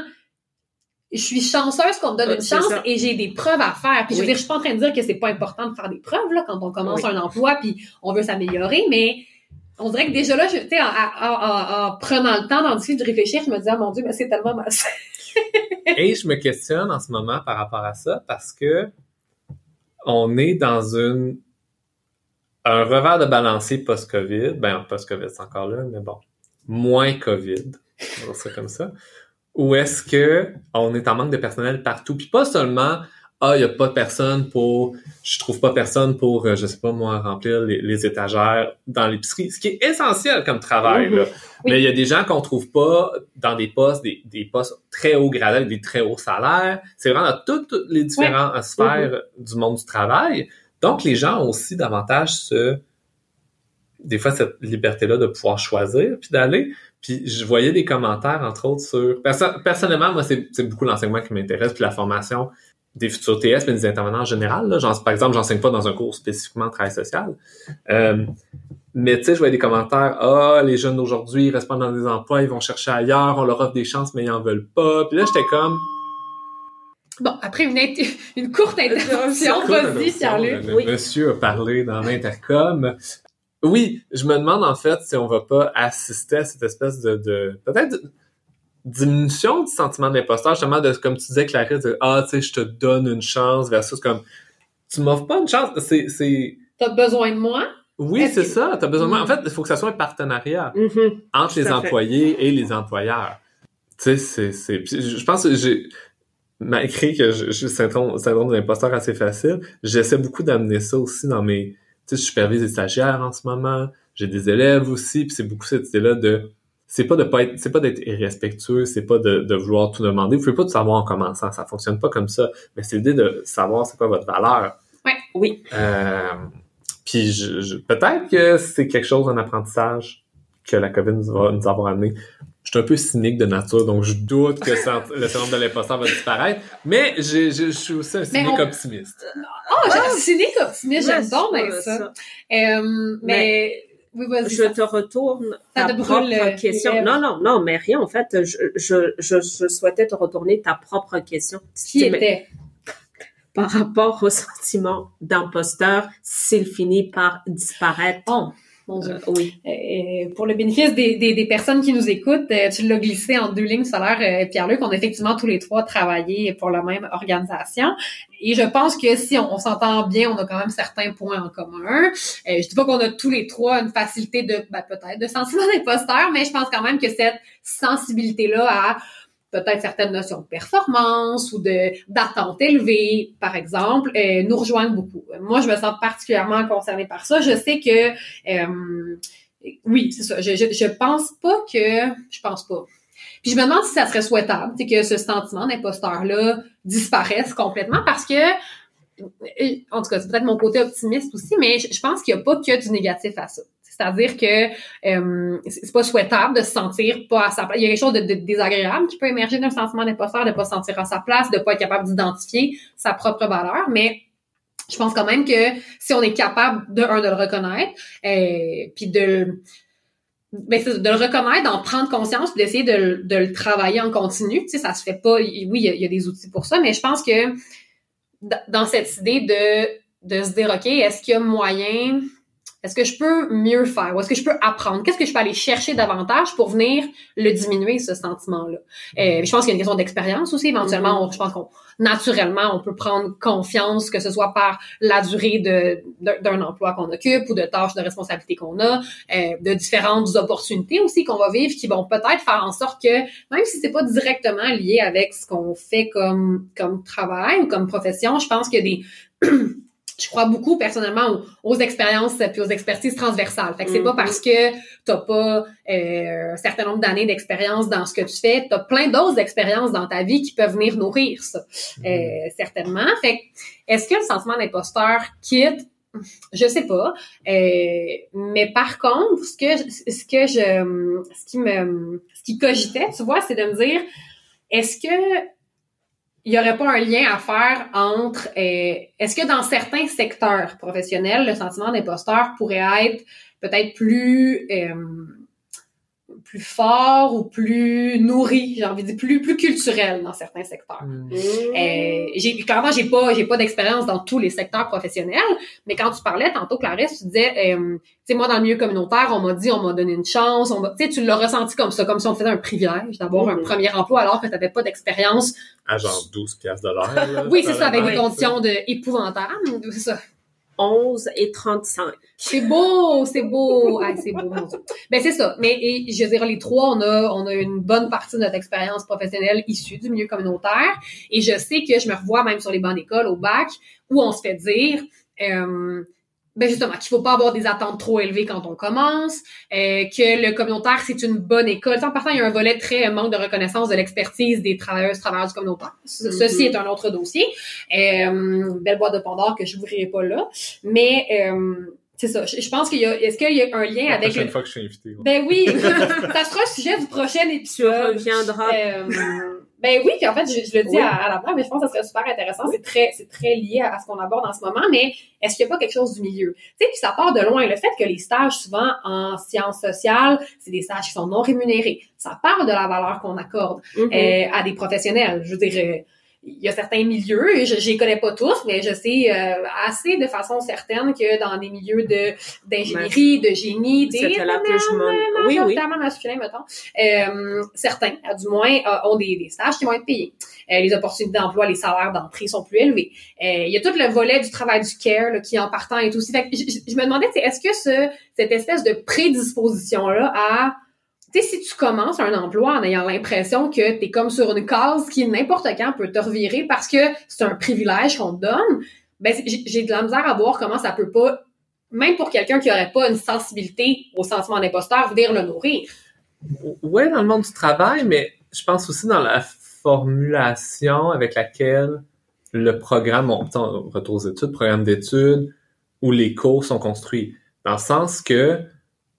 je suis chanceuse qu'on me donne Ouais, une chance et j'ai des preuves à faire. Puis je veux dire, je suis pas en train de dire que c'est pas important de faire des preuves là quand on commence un emploi puis on veut s'améliorer, mais on dirait que déjà là, sais, en, en- en- en prenant le temps d'en discuter, de réfléchir, je me disais, ah, mon Dieu, mais c'est tellement mal. Et je me questionne en ce moment par rapport à ça parce que on est dans une un revers de balancier post-COVID. Ben, post-COVID, c'est encore là, mais bon, moins COVID. On va dire ça comme ça. Ou est-ce que on est en manque de personnel partout? Puis pas seulement ah, il y a pas de personne pour, je trouve pas personne pour, euh, je sais pas moi, remplir les, les étagères dans l'épicerie, ce qui est essentiel comme travail. là. Oui. Mais il y a des gens qu'on trouve pas dans des postes, des, des postes très haut gradés avec des très hauts salaires. C'est vraiment dans toutes, toutes les différentes sphères du monde du travail. Donc, les gens ont aussi davantage ce, des fois, cette liberté-là de pouvoir choisir puis d'aller. Puis, je voyais des commentaires, entre autres, sur, perso- personnellement, moi, c'est beaucoup l'enseignement qui m'intéresse puis la formation des futurs TS, mais des intervenants en général. Là. Par exemple, j'enseigne pas dans un cours spécifiquement travail social. Euh, mais tu sais, je voyais des commentaires, ah, les jeunes d'aujourd'hui, ils restent pas dans des emplois, ils vont chercher ailleurs, on leur offre des chances, mais ils en veulent pas. Puis là, j'étais comme... Bon, après une, une courte intervention, vas-y, Pierre-Luc. Le monsieur a parlé dans l'intercom. Oui, je me demande en fait si on va pas assister à cette espèce de, de peut-être diminution du sentiment d'imposteur, justement, de, comme tu disais, Clarisse, de, ah, tu sais, je te donne une chance versus comme, tu m'offres pas une chance, c'est, c'est... T'as besoin de moi? Oui, c'est ça, t'as besoin de moi. En fait, il faut que ça soit un partenariat Mhm. entre les employés et les employeurs. Tu sais, c'est, c'est, je pense que j'ai, malgré que j'ai le syndrome, l'imposteur assez facile, j'essaie beaucoup d'amener ça aussi dans mes, tu sais, je supervise des stagiaires en ce moment, j'ai des élèves aussi, puis c'est beaucoup cette idée-là de, c'est pas de pas être, c'est pas d'être irrespectueux, c'est pas de, de vouloir tout demander. Vous pouvez pas tout savoir en commençant, ça fonctionne pas comme ça. Mais c'est l'idée de savoir c'est quoi votre valeur. Oui. Euh, puis je, je- peut-être que c'est quelque chose, un apprentissage que la COVID nous, va, nous avoir amené. Je suis un peu cynique de nature, donc je doute que ça- le syndrome de l'imposteur va disparaître. Mais je suis aussi un cynique on- optimiste. Oh, j'ai cynique optimiste, j'aime bien ça. Euh, mais, oui, vas-y. Je te retourne ta propre question. Non, non, non, mais rien. En fait, je, je, je, je souhaitais te retourner ta propre question. Qui Mais était? Par rapport au sentiment d'imposteur, s'il finit par disparaître. Oh, mon Dieu. Euh, oui. Euh, pour le bénéfice des, des, des personnes qui nous écoutent, euh, tu l'as glissé en deux lignes solaires, Pierre-Luc. On a effectivement tous les trois travaillé pour la même organisation. Et je pense que si on, on s'entend bien, on a quand même certains points en commun. Euh, je dis pas qu'on a tous les trois une facilité de, ben, peut-être, de sentiment d'imposteur, mais je pense quand même que cette sensibilité-là à peut-être certaines notions de performance ou de d'attente élevée, par exemple, euh, nous rejoignent beaucoup. Moi, je me sens particulièrement concernée par ça. Je sais que euh, oui, c'est ça. Je, je, je pense pas que je pense pas. Puis je me demande si ça serait souhaitable, que ce sentiment d'imposteur-là disparaisse complètement parce que et, en tout cas, c'est peut-être mon côté optimiste aussi, mais je pense qu'il n'y a pas que du négatif à ça. C'est-à-dire que euh, c'est pas souhaitable de se sentir pas à sa place. Il y a quelque chose de, désagréable qui peut émerger d'un sentiment d'imposteur, de pas se sentir à sa place, de pas être capable d'identifier sa propre valeur, mais je pense quand même que si on est capable de un de le reconnaître, euh, puis de ben, de le reconnaître, d'en prendre conscience, d'essayer de, de le travailler en continu. Tu sais, ça se fait pas. Oui, il y, a, il y a des outils pour ça, mais je pense que dans cette idée de de se dire, ok, est-ce qu'il y a moyen, est-ce que je peux mieux faire, ou est-ce que je peux apprendre, qu'est-ce que je peux aller chercher davantage pour venir le diminuer ce sentiment-là? Euh, je pense qu'il y a une question d'expérience aussi. Éventuellement, on- je pense qu'on naturellement on peut prendre confiance, que ce soit par la durée de d'un emploi qu'on occupe ou de tâches de responsabilité qu'on a, euh, de différentes opportunités aussi qu'on va vivre qui vont peut-être faire en sorte que même si c'est pas directement lié avec ce qu'on fait comme comme travail ou comme profession, je pense qu'il y a des je crois beaucoup personnellement aux, aux expériences puis aux expertises transversales. Fait que c'est pas Mhm. parce que t'as pas euh, un certain nombre d'années d'expérience dans ce que tu fais, t'as plein d'autres expériences dans ta vie qui peuvent venir nourrir ça, euh, certainement. Fait que est-ce que le sentiment d'imposteur quitte? Je sais pas, Euh, mais par contre, ce que ce que je, ce qui me, ce qui cogitait, tu vois, c'est de me dire, est-ce que il y aurait pas un lien à faire entre, euh, est-ce que dans certains secteurs professionnels, le sentiment d'imposteur pourrait être peut-être plus euh, plus fort ou plus nourri, j'ai envie de dire plus plus culturel dans certains secteurs. Mm. Euh, j'ai clairement j'ai pas j'ai pas d'expérience dans tous les secteurs professionnels, mais quand tu parlais tantôt Clarisse, tu disais euh, tu sais moi dans le milieu communautaire, on m'a dit on m'a donné une chance, on m'a tu sais tu l'as ressenti comme ça comme si on faisait un privilège d'avoir un Mhm. premier emploi alors que tu n'avais pas d'expérience. À genre 12 piastres de l'heure. Oui, c'est ça avec des conditions de épouvantables, c'est ça. 11 et 35. C'est beau, c'est beau. C'est beau. Ben, c'est ça. Mais, je veux dire, les trois, on a, on a une bonne partie de notre expérience professionnelle issue du milieu communautaire. Et je sais que je me revois même sur les bancs d'école, au bac, où on se fait dire, euh, ben justement, qu'il faut pas avoir des attentes trop élevées quand on commence, euh, que le communautaire, c'est une bonne école. Tu En partant, il y a un volet très manque de reconnaissance de l'expertise des travailleuses, travailleurs du communautaire. Ce- Mhm. Ceci est un autre dossier. Euh, belle boîte de Pandore que je n'ouvrirai pas là. Mais euh, c'est ça. Je, je pense qu'il y a. Est-ce qu'il y a un lien La avec prochaine le. fois que je suis invité. ouais. Ben oui, ça sera le sujet du prochain Tu épisode. reviendras. Ben oui, puis en fait, je, je le dis à, à, la blague, mais je pense que ça serait super intéressant. C'est très, c'est très lié à, ce qu'on aborde en ce moment, mais est-ce qu'il n'y a pas quelque chose du milieu? Tu sais, puis ça part de loin. Le fait que les stages, souvent en sciences sociales, c'est des stages qui sont non rémunérés. Ça part de la valeur qu'on accorde Mm-hmm. euh, à des professionnels. Je veux dire, euh, il y a certains milieux, je je les connais pas tous, mais je sais euh, assez de façon certaine que dans des milieux de d'ingénierie, de génie, des la plus mon- Oui, masculins, mettons, euh, certains, du moins, euh, ont des, des stages qui vont être payés. Euh, les opportunités d'emploi, les salaires d'entrée sont plus élevés. Euh, il y a tout le volet du travail du care là, qui en partant est aussi. Fait que je, je- me demandais, est-ce que ce, cette espèce de prédisposition-là à si tu commences un emploi en ayant l'impression que tu es comme sur une case qui n'importe quand peut te revirer parce que c'est un privilège qu'on te donne, ben j'ai de la misère à voir comment ça peut pas, même pour quelqu'un qui aurait pas une sensibilité au sentiment d'imposteur, venir le nourrir. Ouais, dans le monde du travail, mais je pense aussi dans la formulation avec laquelle le programme, on, on retourne aux études, programme d'études, où les cours sont construits. Dans le sens que,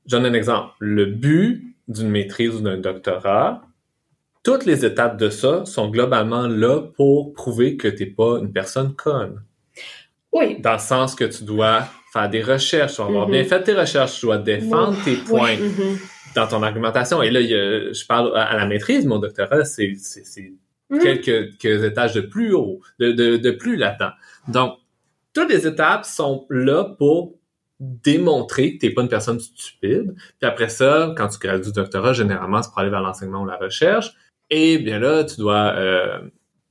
je donne un exemple, le but d'une maîtrise ou d'un doctorat, toutes les étapes de ça sont globalement là pour prouver que t'es pas une personne conne. Oui. Dans le sens que tu dois faire des recherches, tu dois avoir Mhm. bien fait tes recherches, tu dois défendre tes points Mhm. dans ton argumentation. Et là, il y a- je parle à, la maîtrise, mon doctorat, c'est Mhm. quelques, quelques étages de plus haut, de, de, de plus là-dedans. Donc, toutes les étapes sont là pour démontrer que t'es pas une personne stupide. Puis après ça, quand tu gradues du doctorat, généralement, c'est pour aller vers l'enseignement ou la recherche. Et bien là, tu dois euh,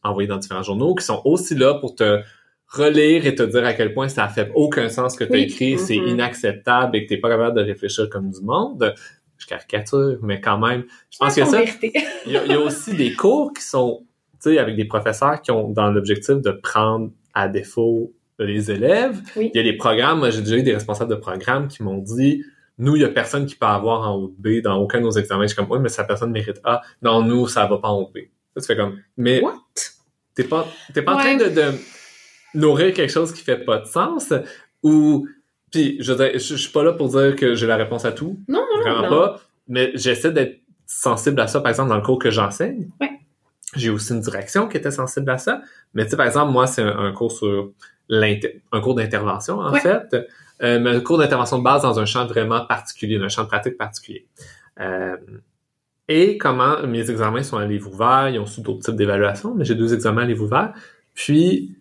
envoyer dans différents journaux qui sont aussi là pour te relire et te dire à quel point ça fait aucun sens ce que tu as Oui. écrit, c'est Mhm. inacceptable et que t'es pas capable de réfléchir comme du monde. Je caricature, mais quand même, je pense que ça, vérité. il y, a, il y a aussi des cours qui sont, tu sais, avec des professeurs qui ont dans l'objectif de prendre à défaut les élèves. Oui. Il y a des programmes, moi j'ai déjà eu des responsables de programmes qui m'ont dit, nous, il y a personne qui peut avoir en haut de B dans aucun de nos examens. Je suis comme, oui, mais sa personne mérite A. Non, nous, ça va pas en haut de B. Ça, tu fais comme, mais What? t'es pas, t'es pas en train de, de nourrir quelque chose qui fait pas de sens ou, puis je veux dire, je, je suis pas là pour dire que j'ai la réponse à tout. Non, non, Vraiment non. pas. Mais j'essaie d'être sensible à ça, par exemple, dans le cours que j'enseigne. Ouais. J'ai aussi une direction qui était sensible à ça. Mais tu sais, par exemple, moi, c'est un, un cours sur un cours d'intervention, en Ouais. fait. Euh, mais un cours d'intervention de base dans un champ vraiment particulier, un champ de pratique particulier. Euh, et comment mes examens sont à livre ouvert, ils ont sous d'autres types d'évaluations, mais j'ai deux examens à livre ouvert. Puis,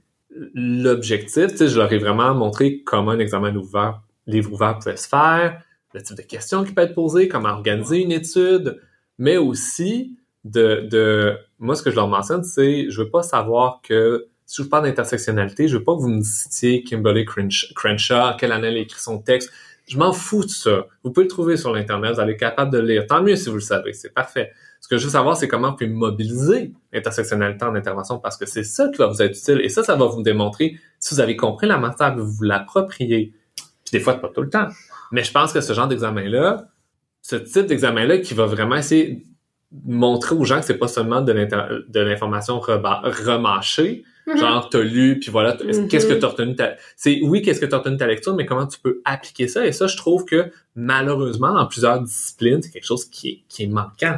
l'objectif, tu sais, je leur ai vraiment montré comment un examen à livre ouvert, livre ouvert pouvait se faire, le type de questions qui peut être posées, comment organiser une étude, mais aussi de, de moi, ce que je leur mentionne, c'est je veux pas savoir que si je parle d'intersectionnalité, je veux pas que vous me citiez Kimberly Crenshaw, quelle année elle a écrit son texte. Je m'en fous de ça. Vous pouvez le trouver sur l'Internet, vous allez être capable de le lire. Tant mieux si vous le savez, c'est parfait. Ce que je veux savoir, c'est comment vous pouvez mobiliser l'intersectionnalité en intervention parce que c'est ça qui va vous être utile et ça, ça va vous démontrer si vous avez compris la matière, vous vous l'appropriez. Puis des fois, pas tout le temps. Mais je pense que ce genre d'examen-là, ce type d'examen-là qui va vraiment essayer de montrer aux gens que c'est pas seulement de l'information remâchée. Genre t'as lu puis voilà Mhm. qu'est-ce que t'as retenu ta... c'est oui qu'est-ce que t'as retenu de ta lecture mais comment tu peux appliquer ça? Et ça je trouve que malheureusement dans plusieurs disciplines c'est quelque chose qui est, qui est manquant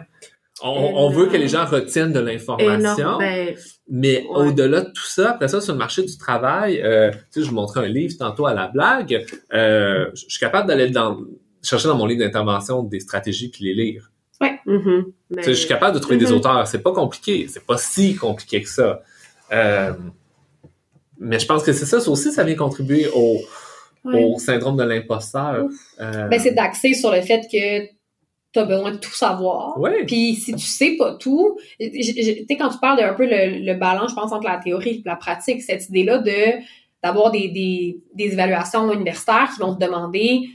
on, on veut que les gens retiennent de l'information. Ben, mais Ouais. au-delà de tout ça, après ça, sur le marché du travail, euh, tu sais, je vous montrais un livre tantôt à la blague. Euh, je suis capable d'aller dans, chercher dans mon livre d'intervention des stratégies puis les lire. mhm. Tu Mais- sais, je suis capable de trouver des Mhm. auteurs. C'est pas compliqué. C'est pas si compliqué que ça. Euh, mais je pense que c'est ça, ça aussi, ça vient contribuer au, Ouais. au syndrome de l'imposteur. Euh, Ben, c'est d'axer sur le fait que tu as besoin de tout savoir. ouais. Puis si tu sais pas tout, tu sais quand tu parles d'un peu le, le balance, je pense entre la théorie et la pratique, cette idée-là de d'avoir des, des, des évaluations universitaires qui vont te demander,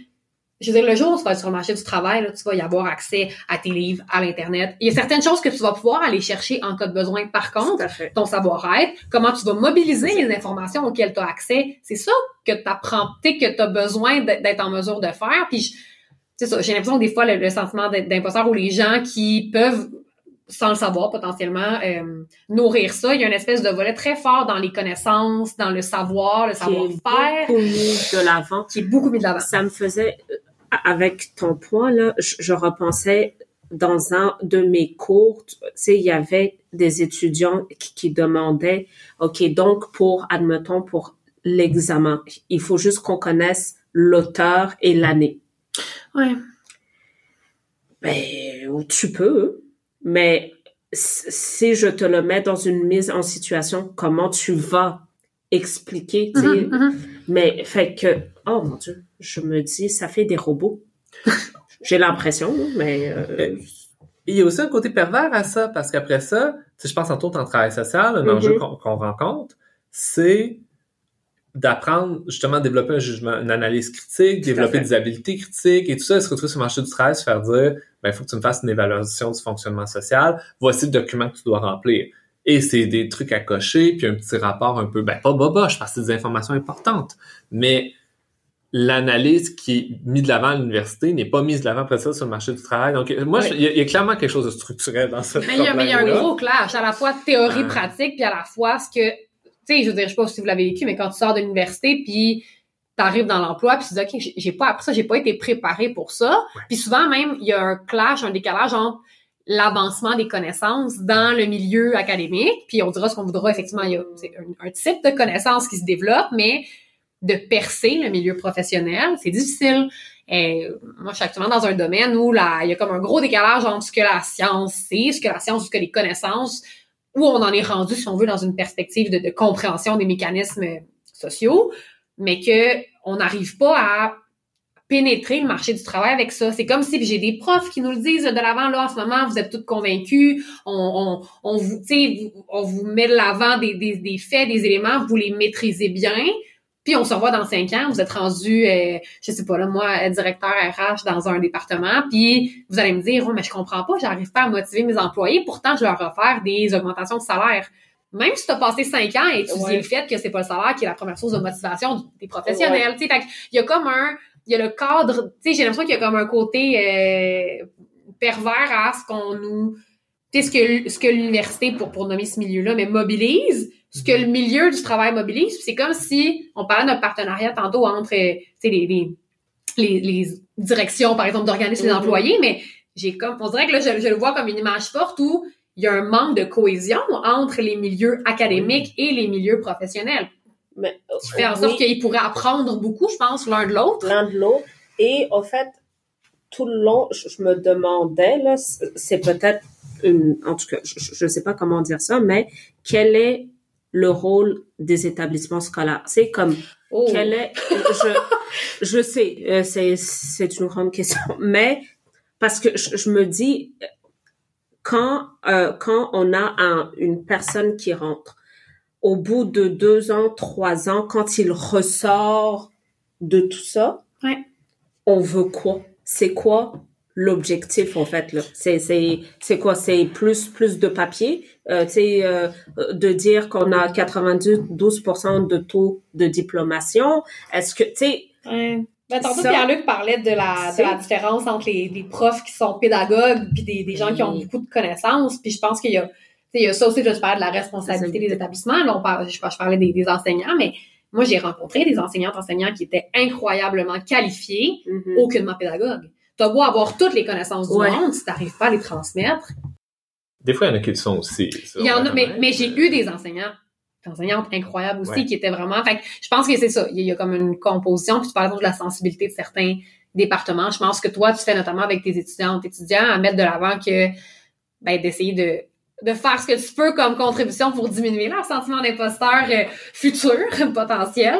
je veux dire le jour où tu vas être sur le marché du travail, là, tu vas y avoir accès à tes livres, à l'internet. Il y a certaines choses que tu vas pouvoir aller chercher en cas de besoin. Par contre, ton savoir-être, comment tu vas mobiliser les informations auxquelles tu as accès. C'est ça que tu apprends, que tu as besoin d'être en mesure de faire. Puis, c'est ça, j'ai l'impression que des fois, le, le sentiment d'imposteur ou les gens qui peuvent, sans le savoir potentiellement, euh, nourrir ça, il y a une espèce de volet très fort dans les connaissances, dans le savoir, le Qui est savoir-faire, beaucoup mis de l'avant. qui est beaucoup mis de l'avant. ça me faisait, euh, avec ton point, là, je, je repensais dans un de mes cours, tu sais, il y avait des étudiants qui, qui demandaient, OK, donc pour, admettons, pour l'examen, il faut juste qu'on connaisse l'auteur et l'année. Ouais. Ben, tu peux, mais si je te le mets dans une mise en situation, comment tu vas expliquer, tu sais, Mhm, mhm. mais fait que, oh mon Dieu, je me dis, ça fait des robots. J'ai l'impression, mais euh, Il y a aussi un côté pervers à ça, parce qu'après ça, tu sais, je pense entre autres en travail social, un enjeu qu'on qu'on rencontre, c'est d'apprendre justement à développer un jugement, une analyse critique, Tout développer des habiletés critiques et tout ça, se retrouver sur le marché du travail, se faire dire, ben, il faut que tu me fasses une évaluation du fonctionnement social, voici le document que tu dois remplir. Et c'est des trucs à cocher, puis un petit rapport un peu, ben, pas boboche, parce que c'est des informations importantes, mais l'analyse qui est mise de l'avant à l'université n'est pas mise de l'avant après ça sur le marché du travail. Donc, moi, Oui. il y, a- il y a clairement quelque chose de structurel dans ce Mais il y a, mais il y a un gros clash, à la fois théorie Ah. pratique, puis à la fois ce que, tu sais, je veux dire, je sais pas si vous l'avez vécu, mais quand tu sors de l'université, puis t'arrives dans l'emploi, puis tu dis, OK, j'ai- j'ai pas appris ça, j'ai pas été préparé pour ça. Ouais. Puis souvent même, il y a un clash, un décalage entre l'avancement des connaissances dans le milieu académique, puis on dira ce qu'on voudra, effectivement, il y a un, type de connaissances qui se développe, mais de percer le milieu professionnel, c'est difficile. Et moi, je suis actuellement dans un domaine où il y a comme un gros décalage entre ce que la science c'est, ce que la science, ce que les connaissances, où on en est rendu, si on veut, dans une perspective de, de compréhension des mécanismes sociaux, mais que on n'arrive pas à pénétrer le marché du travail avec ça. C'est comme si j'ai des profs qui nous le disent de l'avant là en ce moment, vous êtes tous convaincus, on, on, on vous, on vous met de l'avant des, des, des faits, des éléments, vous les maîtrisez bien. Puis on se revoit dans cinq ans, vous êtes rendu, euh, je sais pas là, moi, directeur RH dans un département, puis vous allez me dire, oh, mais je comprends pas, j'arrive pas à motiver mes employés, pourtant je leur offre des augmentations de salaire. Même si tu as passé cinq ans à étudier Ouais. le fait que c'est pas le salaire qui est la première source de motivation des professionnels, tu sais, il y a comme un, il y a le cadre, tu sais, j'ai l'impression qu'il y a comme un côté euh, pervers à ce qu'on nous, tu sais, ce que, ce que l'université, pour, pour nommer ce milieu-là, mais mobilise, ce que le milieu du travail mobilise. C'est comme si on parlait d'un partenariat tantôt entre, euh, tu sais, les, les, les, les directions, par exemple, d'organismes Mhm. d'employés, mais j'ai comme, on dirait que là, je, je le vois comme une image forte où il y a un manque de cohésion entre les milieux académiques et les milieux professionnels. Mais fait en sorte qu'ils pourraient apprendre beaucoup, je pense, l'un de l'autre. l'un de l'autre. Et en fait, tout le long, je, me demandais, là, c'est c'est peut-être une, en tout cas, je ne sais pas comment dire ça, mais quel est le rôle des établissements scolaires? C'est comme, Oh. quel est, je, je sais, euh, c'est, c'est une grande question, mais parce que je, je me dis, quand, euh, quand on a un, une personne qui rentre, au bout de deux ans, trois ans, quand il ressort de tout ça, Ouais. on veut quoi? C'est quoi l'objectif, en fait, là? C'est, c'est, c'est quoi? C'est plus, plus de papier? Euh, tu sais, euh, de dire qu'on a 92% de taux de diplomation? Est-ce que, tu sais, Ouais. Ben, tantôt, Pierre-Luc parlait de la, de C'est- la différence entre les, les profs qui sont pédagogues puis des, des gens qui ont beaucoup de connaissances. Puis je pense qu'il y a, il y a ça aussi, je parlais de la responsabilité des établissements. Là, on parle, je, je parlais des, des enseignants, mais moi, j'ai rencontré des enseignantes, enseignants qui étaient incroyablement qualifiés, mhm. aucunement pédagogues. T'as beau avoir toutes les connaissances du Ouais. monde, si t'arrives pas à les transmettre. Des fois, il y en a qui le sont aussi. Il y en a, mais, j'ai eu des enseignants, des enseignantes incroyables aussi, Ouais. qui étaient vraiment. Fait que je pense que c'est ça. Il y, a, il y a comme une composition, puis tu parles de la sensibilité de certains départements. Je pense que toi, tu fais notamment avec tes étudiantes, étudiants, à mettre de l'avant que ben d'essayer de de faire ce que tu peux comme contribution pour diminuer leur sentiment d'imposteur euh, futur, potentiel.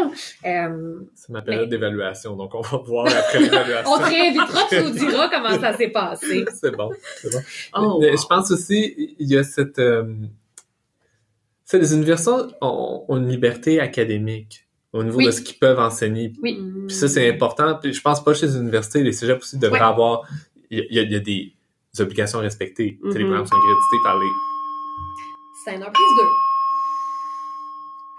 Euh, C'est ma période d'évaluation, donc on va voir après l'évaluation. on te réinvitera, tu nous diras comment ça s'est passé. c'est bon, c'est bon. Oh, Mais wow. je pense aussi, il y a cette... Euh, les universités ont, ont une liberté académique au niveau Oui. de ce qu'ils peuvent enseigner. Oui. Puis ça, c'est important. Puis je pense pas chez les universités, les cégeps aussi devraient Ouais. avoir... Il y a, y y des obligations à respecter. Tu sais, Les Mhm. programmes sont accrédités par les... C'est un prise 2.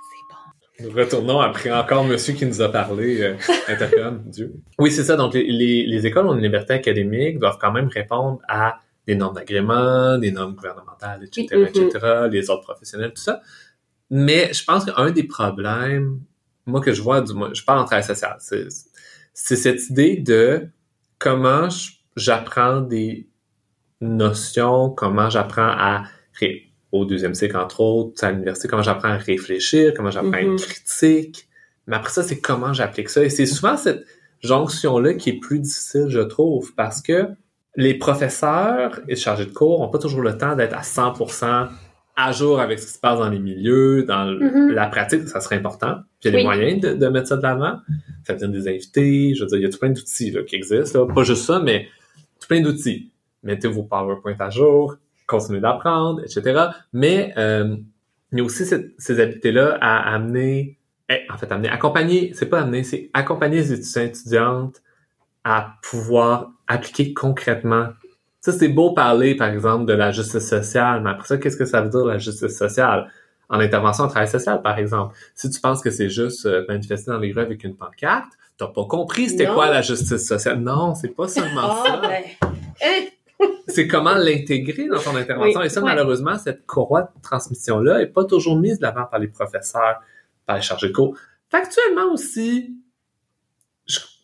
C'est bon. Nous retournons après encore monsieur qui nous a parlé, euh, Intercom, Dieu. Oui, c'est ça. Donc, les, les, les écoles ont une liberté académique, doivent quand même répondre à des normes d'agrément, des normes gouvernementales, etc., Mhm. etc., les ordres professionnels, tout ça. Mais je pense qu'un des problèmes, moi, que je vois, du moins, je parle en travail social, c'est, c'est cette idée de comment j'apprends des notions, comment j'apprends à au deuxième cycle, entre autres, à l'université, comment j'apprends à réfléchir, comment j'apprends à être Mhm. critique. Mais après ça, c'est comment j'applique ça. Et c'est souvent cette jonction-là qui est plus difficile, je trouve, parce que les professeurs et chargés de cours ont pas toujours le temps d'être à 100% à jour avec ce qui se passe dans les milieux, dans Mhm. la pratique, ça serait important. Puis il y a les Oui. moyens de, de mettre ça de l'avant. Ça vient des invités, je veux dire, il y a tout plein d'outils qui existent. Là. Pas juste ça, mais tout plein d'outils. Mettez vos PowerPoint à jour, continuez d'apprendre, etc. Mais euh, il y a aussi cette- ces habiletés-là à amener, eh, en fait, amener, accompagner, c'est pas amener, c'est accompagner les étudiants et étudiantes à pouvoir appliquer concrètement. Ça, c'est beau parler, par exemple, de la justice sociale, mais après ça, qu'est-ce que ça veut dire, la justice sociale? En intervention en travail social, par exemple. Si tu penses que c'est juste euh, manifester dans les rues avec une pancarte, t'as pas compris c'était quoi la justice sociale. Non, c'est pas seulement Ah, ça. ben, C'est comment l'intégrer dans ton intervention. Oui, Et ça, ouais. malheureusement, cette courroie de transmission-là est pas toujours mise de l'avant par les professeurs, par les chargés de cours. Factuellement aussi,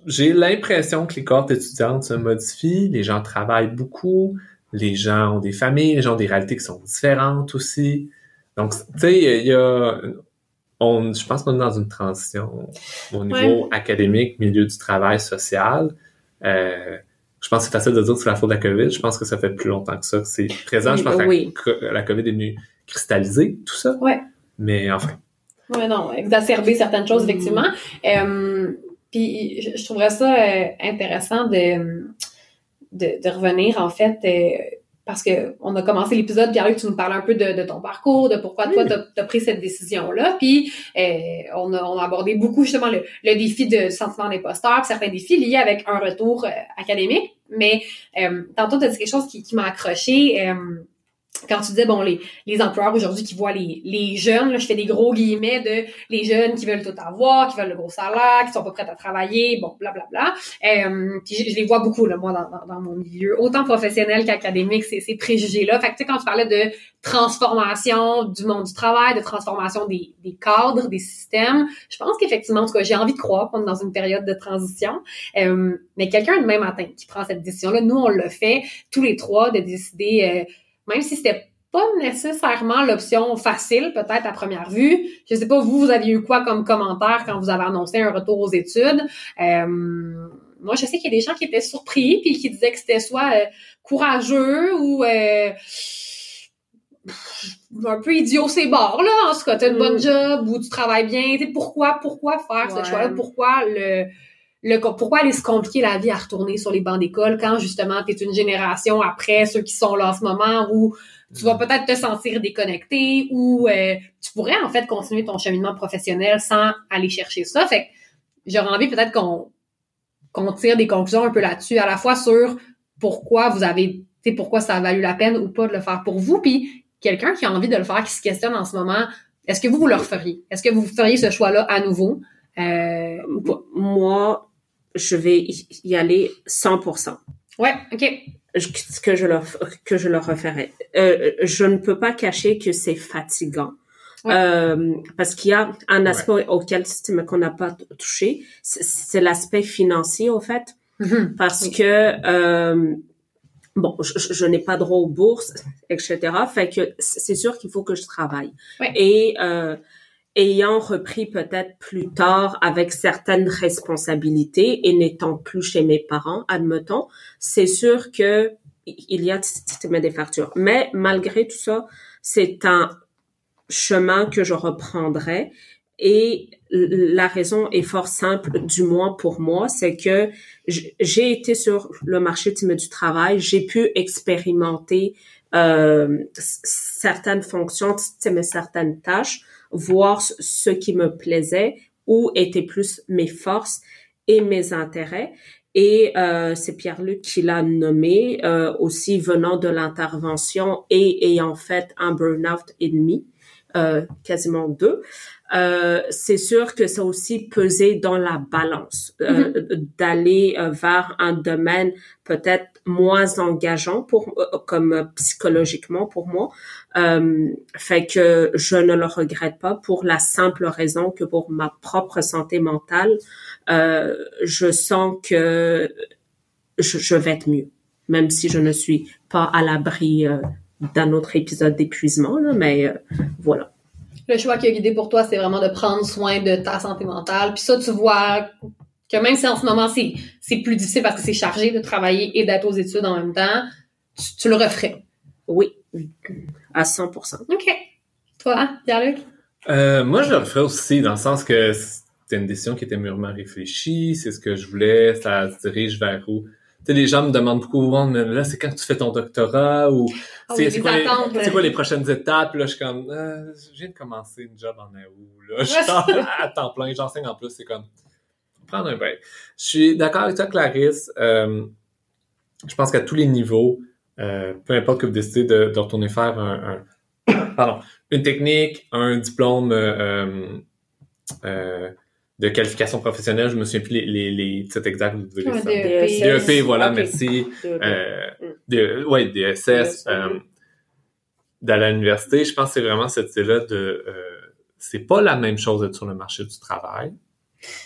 j'ai l'impression que les cohortes étudiantes se modifient, les gens travaillent beaucoup, les gens ont des familles, les gens ont des réalités qui sont différentes aussi. Donc, tu sais, il y a, on, je pense qu'on est dans une transition au niveau académique, milieu du travail, social. Euh, je pense que c'est facile de dire que c'est la faute de la COVID. Je pense que ça fait plus longtemps que ça c'est présent. Je pense que Oui. la, co- la COVID est venue cristalliser tout ça. Ouais. Mais enfin, Ouais, non, exacerber certaines choses, Mhm. effectivement. Euh, puis je, je trouverais ça euh, intéressant de, de, de revenir, en fait, euh, parce que on a commencé l'épisode, Pierre-Luc, tu nous parlais un peu de, de ton parcours, de pourquoi toi, tu as, pris cette décision-là. Puis euh, on, a, on a abordé beaucoup, justement, le, le défi de, du sentiment d'imposteur, certains défis liés avec un retour euh, académique. Mais euh, tantôt, tu as dit quelque chose qui, qui m'a accroché. euh, quand tu disais, bon, les, les employeurs aujourd'hui qui voient les, les jeunes, là, je fais des gros guillemets de les jeunes qui veulent tout avoir, qui veulent le gros salaire, qui sont pas prêts à travailler, bon, blablabla. Euh, puis je, je les vois beaucoup, là, moi, dans, dans, dans mon milieu, autant professionnel qu'académique, ces, ces préjugés-là. Fait que, tu sais, quand tu parlais de transformation du monde du travail, de transformation des, des cadres, des systèmes, je pense qu'effectivement, en tout cas, j'ai envie de croire qu'on est dans une période de transition. Euh, mais quelqu'un demain matin qui prend cette décision-là, nous, on le fait tous les trois, de décider... Euh, même si c'était pas nécessairement l'option facile, peut-être à première vue. Je sais pas, vous, vous aviez eu quoi comme commentaire quand vous avez annoncé un retour aux études? Euh, moi, je sais qu'il y a des gens qui étaient surpris puis qui disaient que c'était soit euh, courageux ou euh, un peu idiot ces bords là en tout cas t'as une bonne Mm. job ou tu travailles bien tu sais, pourquoi pourquoi faire Ouais. ce choix là pourquoi le le pourquoi aller se compliquer la vie à retourner sur les bancs d'école quand justement tu es une génération après ceux qui sont là en ce moment où tu vas peut-être te sentir déconnecté ou euh, tu pourrais en fait continuer ton cheminement professionnel sans aller chercher ça. Fait que j'aurais envie peut-être qu'on qu'on tire des conclusions un peu là-dessus, à la fois sur pourquoi vous avez, tu sais, pourquoi ça a valu la peine ou pas de le faire pour vous, puis quelqu'un qui a envie de le faire, qui se questionne en ce moment, est-ce que vous vous le referiez? Est-ce que vous feriez ce choix-là à nouveau? Euh, ou pas? moi, je vais y aller 100%. Ouais, ok. Que je leur que je leur referais. Euh, je ne peux pas cacher que c'est fatigant. Ouais. Euh, parce qu'il y a un aspect auquel mais qu'on n'a pas touché, c'est- l'aspect financier au fait, Mhm. parce Oui. que euh, bon, je, je- je n'ai pas droit aux bourses, etc. Fait que c'est sûr qu'il faut que je travaille. Ouais. Et euh, ayant repris peut-être plus tard avec certaines responsabilités et n'étant plus chez mes parents, admettons, c'est sûr que il y a des factures. Mais malgré tout ça, c'est un chemin que je reprendrai. Et la raison est fort simple, du moins pour moi, c'est que j'ai été sur le marché du travail, j'ai pu expérimenter euh, certaines fonctions, certaines tâches, voir ce- qui me plaisait, où étaient plus mes forces et mes intérêts. Et euh, c'est Pierre-Luc qui l'a nommé, euh, aussi venant de l'intervention et ayant fait un burn-out et demi, euh, quasiment deux. Euh, c'est sûr que ça aussi pesé dans la balance euh, d'aller euh, vers un domaine peut-être moins engageant pour euh, comme euh, psychologiquement pour moi. Euh, fait que je ne le regrette pas pour la simple raison que pour ma propre santé mentale, je sens que je, vais être mieux. même si je ne suis pas à l'abri d'un autre épisode d'épuisement, mais voilà. Le choix qui a guidé pour toi, c'est vraiment de prendre soin de ta santé mentale. Puis ça, tu vois que même si en ce moment, c'est, c'est plus difficile parce que c'est chargé de travailler et d'être aux études en même temps, tu, tu le referais. Oui, à 100%. OK. Toi, Pierre-Luc? Euh, moi, je le referais aussi, dans le sens que c'était une décision qui était mûrement réfléchie, c'est ce que je voulais, ça se dirige vers où? Tu sais, les gens me demandent beaucoup, mais là, c'est quand tu fais ton doctorat ou Ah c'est oui, quoi, les- quoi les prochaines étapes? Là, je suis comme, euh, je viens de commencer une job en août, là. Je suis à temps plein, j'enseigne en plus, c'est comme, prendre un break. Je suis d'accord avec toi, Clarisse. Euh, je pense qu'à tous les niveaux, euh, peu importe que vous décidez de, de retourner faire un, un- pardon, une technique, un diplôme euh, de qualification professionnelle, je me souviens plus les, les, les titres exacts, vous devez savoir. DEP. DEP, voilà, Ok. merci. De- Euh, Mm. de, ouais, DSS, oui. d'aller à l'université, je pense que c'est vraiment cette idée-là de... C'est pas la même chose d'être sur le marché du travail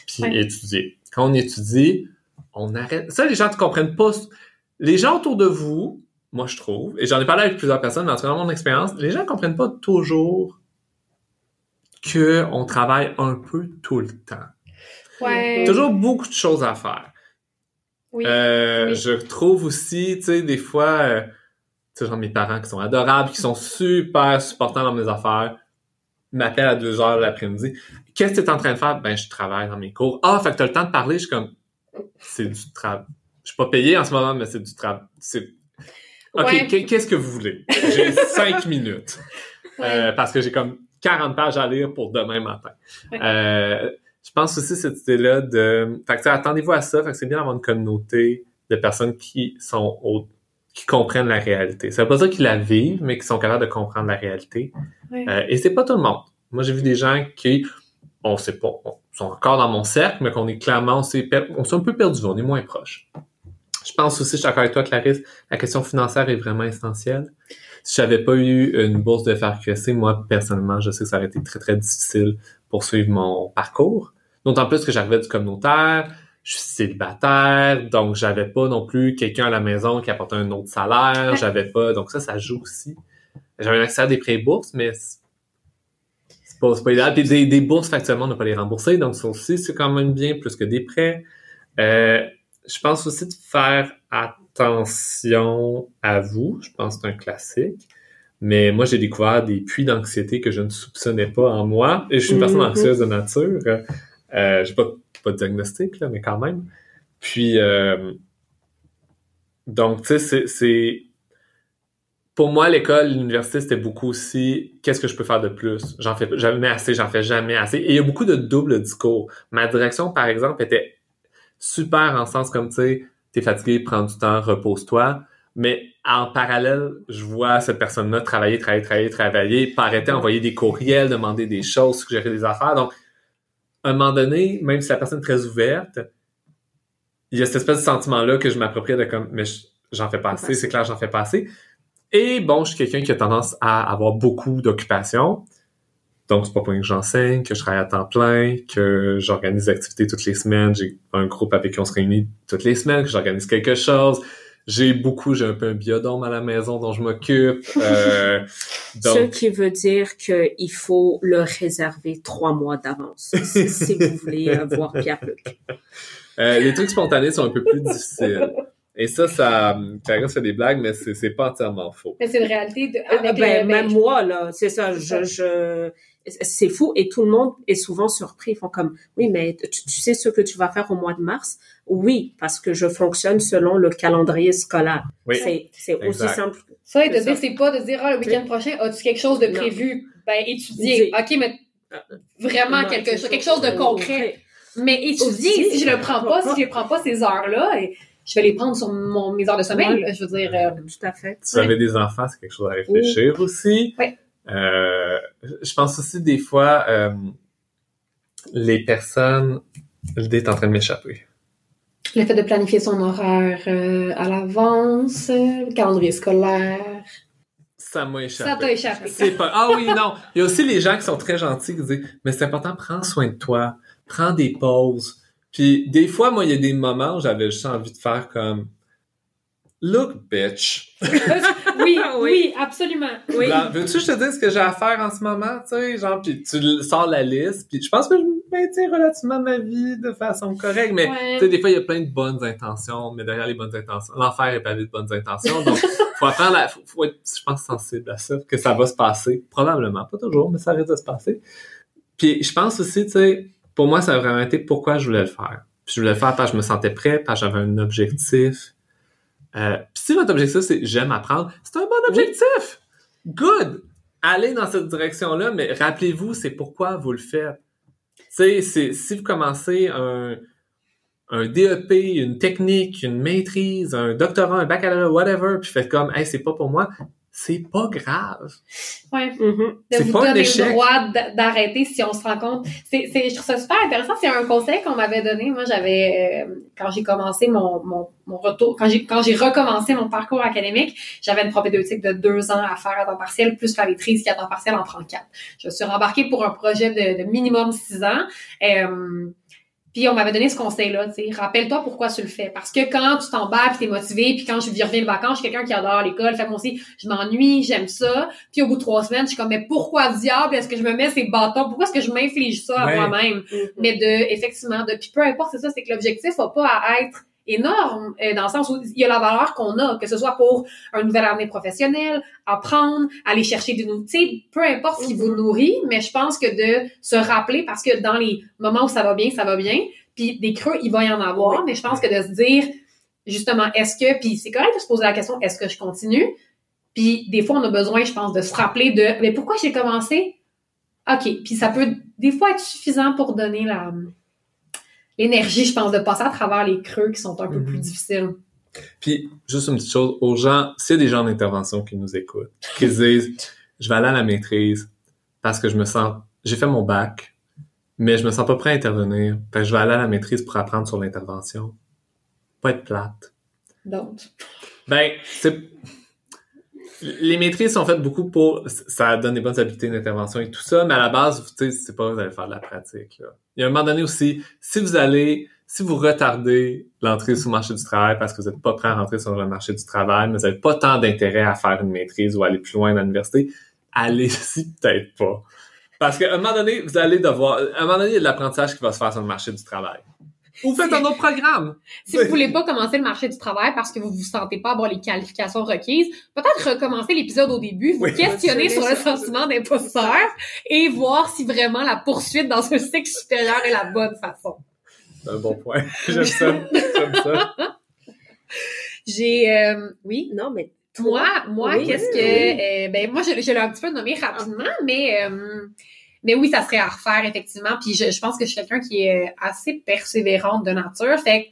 puis Ouais. étudier. Quand on étudie, on arrête... Ça, les gens ne comprennent pas. Les gens autour de vous, moi, je trouve, et j'en ai parlé avec plusieurs personnes, mais en tout cas, dans mon expérience, les gens ne comprennent pas toujours que on travaille un peu tout le temps. Ouais. Toujours beaucoup de choses à faire. Oui. Euh, Oui. Je trouve aussi, tu sais, des fois, euh, tu sais, genre mes parents qui sont adorables, qui sont super supportants dans mes affaires, m'appellent à deux heures l'après-midi. Qu'est-ce que tu es en train de faire? Ben, je travaille dans mes cours. Ah, fait que t'as le temps de parler. Je suis comme, c'est du travail. Je suis pas payé en ce moment, mais c'est du travail. OK, Ouais. qu'est-ce que vous voulez? J'ai cinq minutes. Ouais. Euh, parce que j'ai comme 40 pages à lire pour demain matin. Ouais. Euh, je pense aussi cette idée-là de... Fait que, tu attendez-vous à ça. Fait que c'est bien d'avoir une communauté de personnes qui sont au- qui comprennent la réalité. Ça veut pas dire qu'ils la vivent, mais qui sont capables de comprendre la réalité. Ouais. Euh, et c'est pas tout le monde. Moi, j'ai vu des gens qui, on sait pas, on- sont encore dans mon cercle, mais qu'on est clairement, on s'est, on s'est un peu perdu, on est moins proche. Je pense aussi, je suis d'accord avec toi, Clarisse, la question financière est vraiment essentielle. Si j'avais pas eu une bourse de FRQSC, moi, personnellement, je sais que ça aurait été très, très difficile pour suivre mon parcours. D'autant plus que j'arrivais du communautaire, je suis célibataire, donc j'avais pas non plus quelqu'un à la maison qui apportait un autre salaire, j'avais pas, donc ça, ça joue aussi. J'avais un accès à des prêts bourses, mais c'est pas, pas idéal. Puis des, des bourses, factuellement, on n'a pas les rembourser, donc ça aussi, c'est quand même bien, plus que des prêts. Euh, je pense aussi de faire attention à vous. Je pense que c'est un classique. Mais moi, j'ai découvert des puits d'anxiété que je ne soupçonnais pas en moi. Et je suis une personne Mhm. anxieuse de nature. Euh, j'ai pas, pas de diagnostic, là, mais quand même. Puis, euh, donc, tu sais, c'est-. Pour moi, l'école, l'université, c'était beaucoup aussi qu'est-ce que je peux faire de plus? J'en fais jamais assez, j'en fais jamais assez. Et il y a beaucoup de double discours. Ma direction, par exemple, était super en sens comme, tu sais, t'es fatigué, prends du temps, repose-toi. Mais en parallèle, je vois cette personne-là travailler, travailler, travailler, travailler, arrêter, envoyer des courriels, demander des choses, suggérer des affaires. Donc, à un moment donné, même si la personne est très ouverte, il y a cette espèce de sentiment-là que je m'approprie de comme, mais je- j'en fais pas assez, c'est clair, j'en fais pas assez. Et bon, je suis quelqu'un qui a tendance à avoir beaucoup d'occupations. Donc, c'est pas pour rien que j'enseigne, que je travaille à temps plein, que j'organise des activités toutes les semaines. J'ai un groupe avec qui on se réunit toutes les semaines, que j'organise quelque chose. J'ai beaucoup, j'ai un peu un biodôme à la maison dont je m'occupe. Euh, Ce donc, qui veut dire qu'il faut le réserver trois mois d'avance si, vous voulez euh, voir Pierre-Luc. euh, les trucs spontanés sont un peu plus difficiles. Et ça, ça, Clarisse fait des blagues, mais c'est c'est pas entièrement faux. Mais c'est une réalité de. Euh, avec, ben, même ben, moi, là, c'est ça, je, je, c'est fou et tout le monde est souvent surpris. Ils font comme, oui, mais tu, tu sais ce que tu vas faire au mois de mars? Oui, parce que je fonctionne selon le calendrier scolaire. Oui. C'est, c'est aussi simple. Ça, et de dire, ça. c'est pas de dire, ah, le week-end prochain, as-tu quelque chose de Non. prévu? Ben, étudier. OK, mais vraiment Non, quelque chose, ça. quelque chose de concret. Mais étudier, Aussi. si je le prends pas, si je ne prends pas ces heures-là, et je vais les prendre sur mon, mes heures de sommeil, Ouais. je veux dire. euh, Tout à fait. Si vous avez des enfants, c'est quelque chose à réfléchir aussi. Oui. Euh, je pense aussi des fois, euh, les personnes, l'idée est en train de m'échapper. le fait de planifier son horaire euh, à l'avance, le calendrier scolaire. Ça m'a échappé. Ça t'a échappé. C'est pas. Ah oui, non. Il y a aussi les gens qui sont très gentils qui disent Mais c'est important, prends soin de toi, prends des pauses. Puis des fois, moi, il y a des moments où j'avais juste envie de faire comme Look, bitch. oui, oui, absolument. Oui. Genre, Veux-tu que je te dise ce que j'ai à faire en ce moment, tu sais, genre, puis tu sors la liste, puis je pense que je maintiens relativement ma vie de façon correcte, mais Ouais. tu sais, des fois, il y a plein de bonnes intentions, mais derrière les bonnes intentions, l'enfer est pavé de bonnes intentions, donc faut apprendre à, faut, faut être, je pense, sensible à ça, que ça va se passer, probablement, pas toujours, mais ça risque de se passer. Puis je pense aussi, tu sais, pour moi, ça a vraiment été pourquoi je voulais le faire. Puis je voulais le faire parce que je me sentais prêt, parce que j'avais un objectif. Euh, puis si votre objectif, c'est j'aime apprendre, c'est un bon objectif! Good! Allez dans cette direction-là, mais rappelez-vous, c'est pourquoi vous le faites. Tu sais, c'est- si vous commencez un, un DEP, une technique, une maîtrise, un doctorat, un baccalauréat, whatever, puis faites comme, hey, c'est pas pour moi, c'est pas grave. Ouais. Mhm. de vous pas un donner échec. le droit d'arrêter si on se rend compte. C'est, c'est, je trouve ça super intéressant. C'est un conseil qu'on m'avait donné. Moi, j'avais, euh, quand j'ai commencé mon, mon, mon retour, quand j'ai, quand j'ai recommencé mon parcours académique, j'avais une propédeutique de deux ans à faire à temps partiel, plus la maîtrise qui à temps partiel en prend quatre. Je suis rembarquée pour un projet de, de minimum six ans. Euh, puis on m'avait donné ce conseil-là, tu sais, rappelle-toi pourquoi tu le fais. Parce que quand tu t'embarques, t'es motivé, puis quand je reviens de vacances, je suis quelqu'un qui adore l'école, fait moi aussi, je m'ennuie, j'aime ça. Puis au bout de trois semaines, je suis comme, mais pourquoi diable est-ce que je me mets ces bâtons? Pourquoi est-ce que je m'inflige ça à Ouais. moi-même? Mhm. Mais de, effectivement, de, puis peu importe, c'est ça, c'est que l'objectif va pas à être énorme, euh, dans le sens où il y a la valeur qu'on a, que ce soit pour un nouvel avenir professionnel, apprendre, aller chercher des sais, peu importe ce qui vous nourrit, mais je pense que de se rappeler, parce que dans les moments où ça va bien, ça va bien, puis des creux, il va y en avoir, Oui. mais je pense que de se dire, justement, est-ce que, puis c'est correct de se poser la question, est-ce que je continue? Puis des fois, on a besoin, je pense, de se rappeler de, mais pourquoi j'ai commencé? OK, puis ça peut des fois être suffisant pour donner la l'énergie, je pense, de passer à travers les creux qui sont un peu Mhm. plus difficiles. Puis, juste une petite chose, aux gens, a des gens d'intervention qui nous écoutent, qui se disent, je vais aller à la maîtrise parce que je me sens, j'ai fait mon bac, mais je me sens pas prêt à intervenir, fait que je vais aller à la maîtrise pour apprendre sur l'intervention. Pas être plate. Donc, Ben, c'est, les maîtrises sont faites beaucoup pour, ça donne des bonnes habiletés d'intervention et tout ça, mais à la base, tu sais, c'est pas vous allez faire de la pratique, là. Il y a un moment donné aussi, si vous allez, si vous retardez l'entrée sur le marché du travail parce que vous n'êtes pas prêt à rentrer sur le marché du travail, mais vous n'avez pas tant d'intérêt à faire une maîtrise ou aller plus loin dans l'université, allez-y peut-être pas. Parce qu'à un moment donné, vous allez devoir, à un moment donné, il y a de l'apprentissage qui va se faire sur le marché du travail. Ou faites un autre programme. si vous voulez pas commencer le marché du travail parce que vous vous sentez pas avoir les qualifications requises, peut-être recommencer l'épisode au début, vous Oui. questionner sur le sentiment d'imposteur et voir si vraiment la poursuite dans un cycle supérieur est la bonne façon. C'est un bon point. J'aime ça. J'aime ça. J'ai, euh, oui, Non, mais Moi, moi, Oui, qu'est-ce oui, que, euh, ben moi, je, je l'ai un petit peu nommé rapidement, mais euh, mais oui, ça serait à refaire effectivement. Puis je, je pense que je suis quelqu'un qui est assez persévérante de nature. Fait que,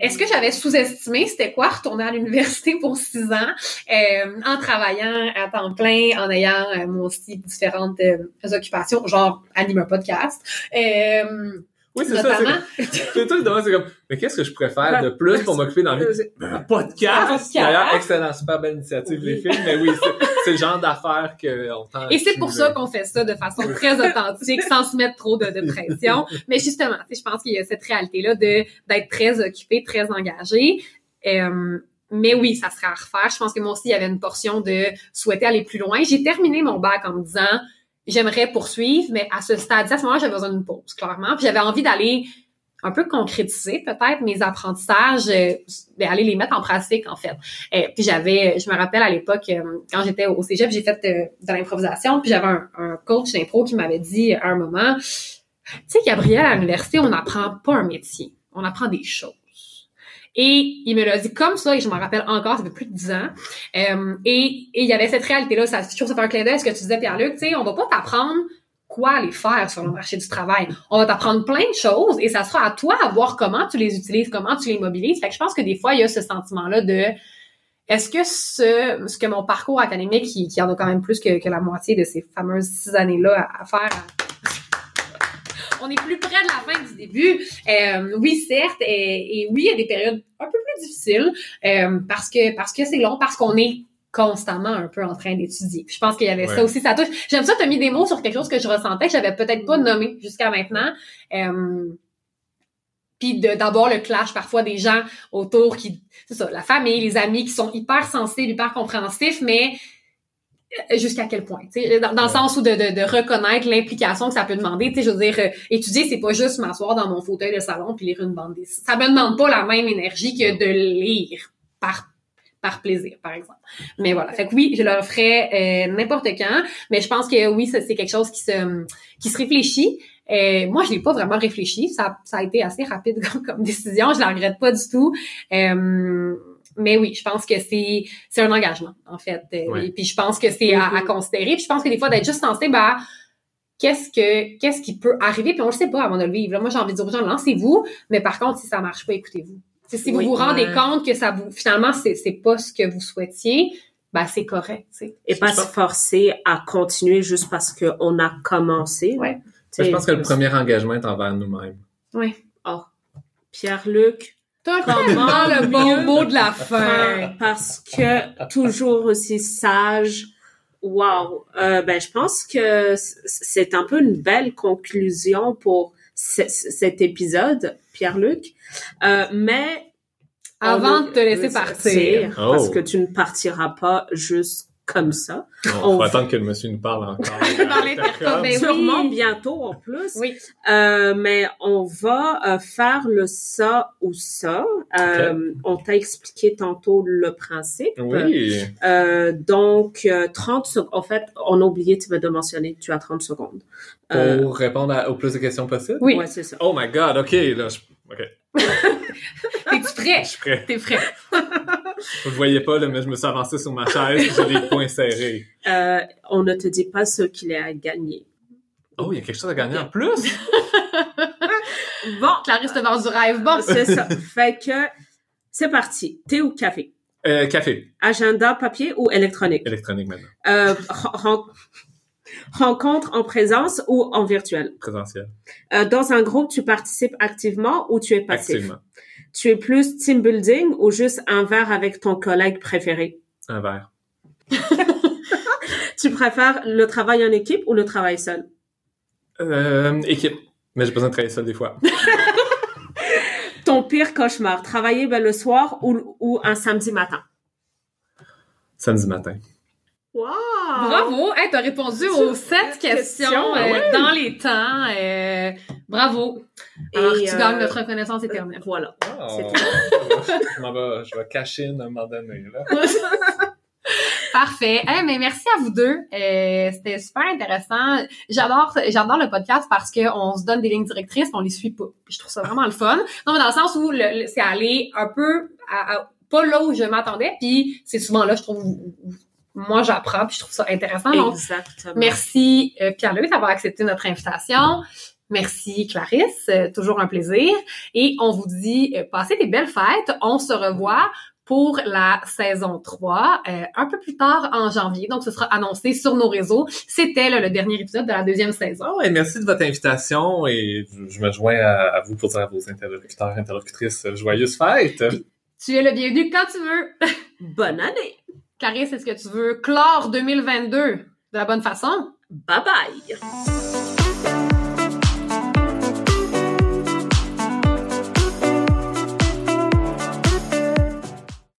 est-ce que j'avais sous-estimé c'était quoi retourner à l'université pour six ans euh, en travaillant à temps plein, en ayant euh, aussi différentes euh, occupations, genre animer un podcast. Oui, c'est ça. C'est tout c'est comme, mais qu'est-ce que je préfère de plus pour m'occuper dans la vie? Un podcast! D'ailleurs, excellent, super belle initiative, les filles. Mais oui, c'est- le genre d'affaires qu'on tend Et c'est pour ça qu'on fait ça de façon très authentique, sans se mettre trop de, de pression. Mais justement, tu sais, je pense qu'il y a cette réalité-là de d'être très occupé, très engagé. Euh, mais oui, ça serait à refaire. Je pense que moi aussi, il y avait une portion de souhaiter aller plus loin. J'ai terminé mon bac en me disant, j'aimerais poursuivre, mais à ce stade-ci, à ce moment-là, j'avais besoin d'une pause, clairement. Puis j'avais envie d'aller un peu concrétiser peut-être mes apprentissages, euh, ben, aller les mettre en pratique en fait. Euh, puis j'avais, je me rappelle à l'époque euh, quand j'étais au cégep, j'ai fait euh, de l'improvisation, puis j'avais un, un coach d'impro qui m'avait dit à un moment, tu sais Gabrielle à l'université on n'apprend pas un métier, on apprend des choses. Et il me l'a dit comme ça, et je m'en rappelle encore, ça fait plus de dix ans. Euh, et, et il y avait cette réalité-là, ça, je trouve ça fait un clin d'œil ce que tu disais, Pierre-Luc, tu sais, on va pas t'apprendre quoi aller faire sur le marché du travail. On va t'apprendre plein de choses et ça sera à toi à voir comment tu les utilises, comment tu les mobilises. Fait que je pense que des fois, il y a ce sentiment-là de est-ce que ce, ce que mon parcours académique, qui, qui en a quand même plus que, que la moitié de ces fameuses six années-là à, faire, on est plus près de la fin du début. Euh, oui, certes, et, et oui, il y a des périodes un peu plus difficiles euh, parce que parce que c'est long, parce qu'on est constamment un peu en train d'étudier. Je pense qu'il y avait Ouais. ça aussi, ça touche. J'aime ça, tu as mis des mots sur quelque chose que je ressentais, que j'avais peut-être pas nommé jusqu'à maintenant. Euh, puis d'avoir le clash parfois des gens autour qui, c'est ça, la famille, les amis qui sont hyper sensibles, hyper compréhensifs, mais jusqu'à quel point, tu sais, dans, dans le sens où de, de, de reconnaître l'implication que ça peut demander, tu sais, je veux dire, euh, étudier, c'est pas juste m'asseoir dans mon fauteuil de salon puis lire une bande dessinée. Ça me demande pas la même énergie que de lire par par plaisir, par exemple. Mais voilà. Fait que oui, je le ferais euh, n'importe quand, mais je pense que oui, c'est quelque chose qui se qui se réfléchit. Euh, moi, je l'ai pas vraiment réfléchi. Ça, ça a été assez rapide comme, comme décision. Je la regrette pas du tout. Euh, mais oui, je pense que c'est c'est un engagement en fait. Euh, Ouais. Et puis je pense que c'est à, à Mhm. considérer. Puis je pense que des fois d'être juste sensible à qu'est-ce que qu'est-ce qui peut arriver. Puis on le sait pas avant de le vivre. Là, moi, j'ai envie de dire aux gens lancez-vous. Mais par contre, si ça marche pas, écoutez-vous. Si vous Oui, vous rendez ouais. compte que ça vous finalement c'est c'est pas ce que vous souhaitiez, ben c'est correct. Et pas se forcer à continuer juste parce qu'on a commencé. Ouais. Sais, Je pense que le premier engagement est envers nous-mêmes. Oui. Oh. Pierre-Luc, Comment vraiment le bon mot de la fin, parce que toujours aussi sage. Wow. Euh, ben, je pense que c'est un peu une belle conclusion pour ce- ce- cet épisode, Pierre-Luc. Euh, mais Avant de te laisser partir. Oh. parce que tu ne partiras pas juste comme ça. On, On faut va- attendre que le monsieur nous parle encore. Dans ben oui. Sûrement bientôt en plus. Oui. Euh, mais on va euh, faire le ça ou ça. Euh, On t'a expliqué tantôt le principe. Oui. Euh, donc, euh, 30 secondes. En fait, on a oublié tu de mentionner. Tu as 30 secondes. Euh, Pour répondre à- au plus de questions possibles? Oui. Ouais, c'est ça. Oh my god, ok, là, je, ok, prêt? je suis prêt. T'es prêt. Vous voyez pas, là, mais je me suis avancé sur ma chaise, j'ai les poings serrés. Euh, on ne te dit pas ce qu'il est à gagner. Oh, il y a quelque chose à gagner en plus? Bon, Clarisse te vend du rêve. Bon. c'est ça. fait que c'est parti. Thé ou café? Euh, café. Agenda papier ou électronique? Électronique maintenant. Euh, rencontre en présence ou en virtuel? Présentiel. Euh, dans un groupe, tu participes activement ou tu es passif? Activement. Tu es plus team building ou juste un verre avec ton collègue préféré? Un verre. Tu préfères le travail en équipe ou le travail seul? Euh, équipe. Mais j'ai besoin de travailler seul des fois. Ton pire cauchemar, travailler ben, le soir ou, ou un samedi matin? Samedi matin. Wow! Bravo. Hey, t'as répondu aux sept questions questions, euh, ouais. dans les temps. euh, bravo. Alors, Et, tu euh, gagnes notre reconnaissance éternelle. Voilà. Oh, C'est je m'en vais, je vais cacher une à un moment donné, là. Parfait. Hey, mais merci à vous deux. Euh, C'était super intéressant. J'adore, j'adore le podcast parce que on se donne des lignes directrices, on les suit pas. Je trouve ça vraiment le fun. Non, mais dans le sens où le- le- c'est aller un peu à, à- pas là où je m'attendais. Puis c'est souvent là, je trouve, où- où moi j'apprends. Puis je trouve ça intéressant. Donc Exactement. Merci euh, Pierre-Louis d'avoir accepté notre invitation. Merci Clarisse, euh, toujours un plaisir. Et on vous dit, euh, passez des belles fêtes. On se revoit pour la saison 3 euh, un peu plus tard en janvier. Donc, ce sera annoncé sur nos réseaux. C'était là, le dernier épisode de la deuxième saison. Oh, et merci de votre invitation et je, je me joins à, à vous pour dire à vos interlocuteurs, interlocutrices, euh, joyeuses fêtes. Tu es le bienvenu quand tu veux. Bonne année! Clarisse, est-ce que tu veux clore 2022 de la bonne façon? Bye bye!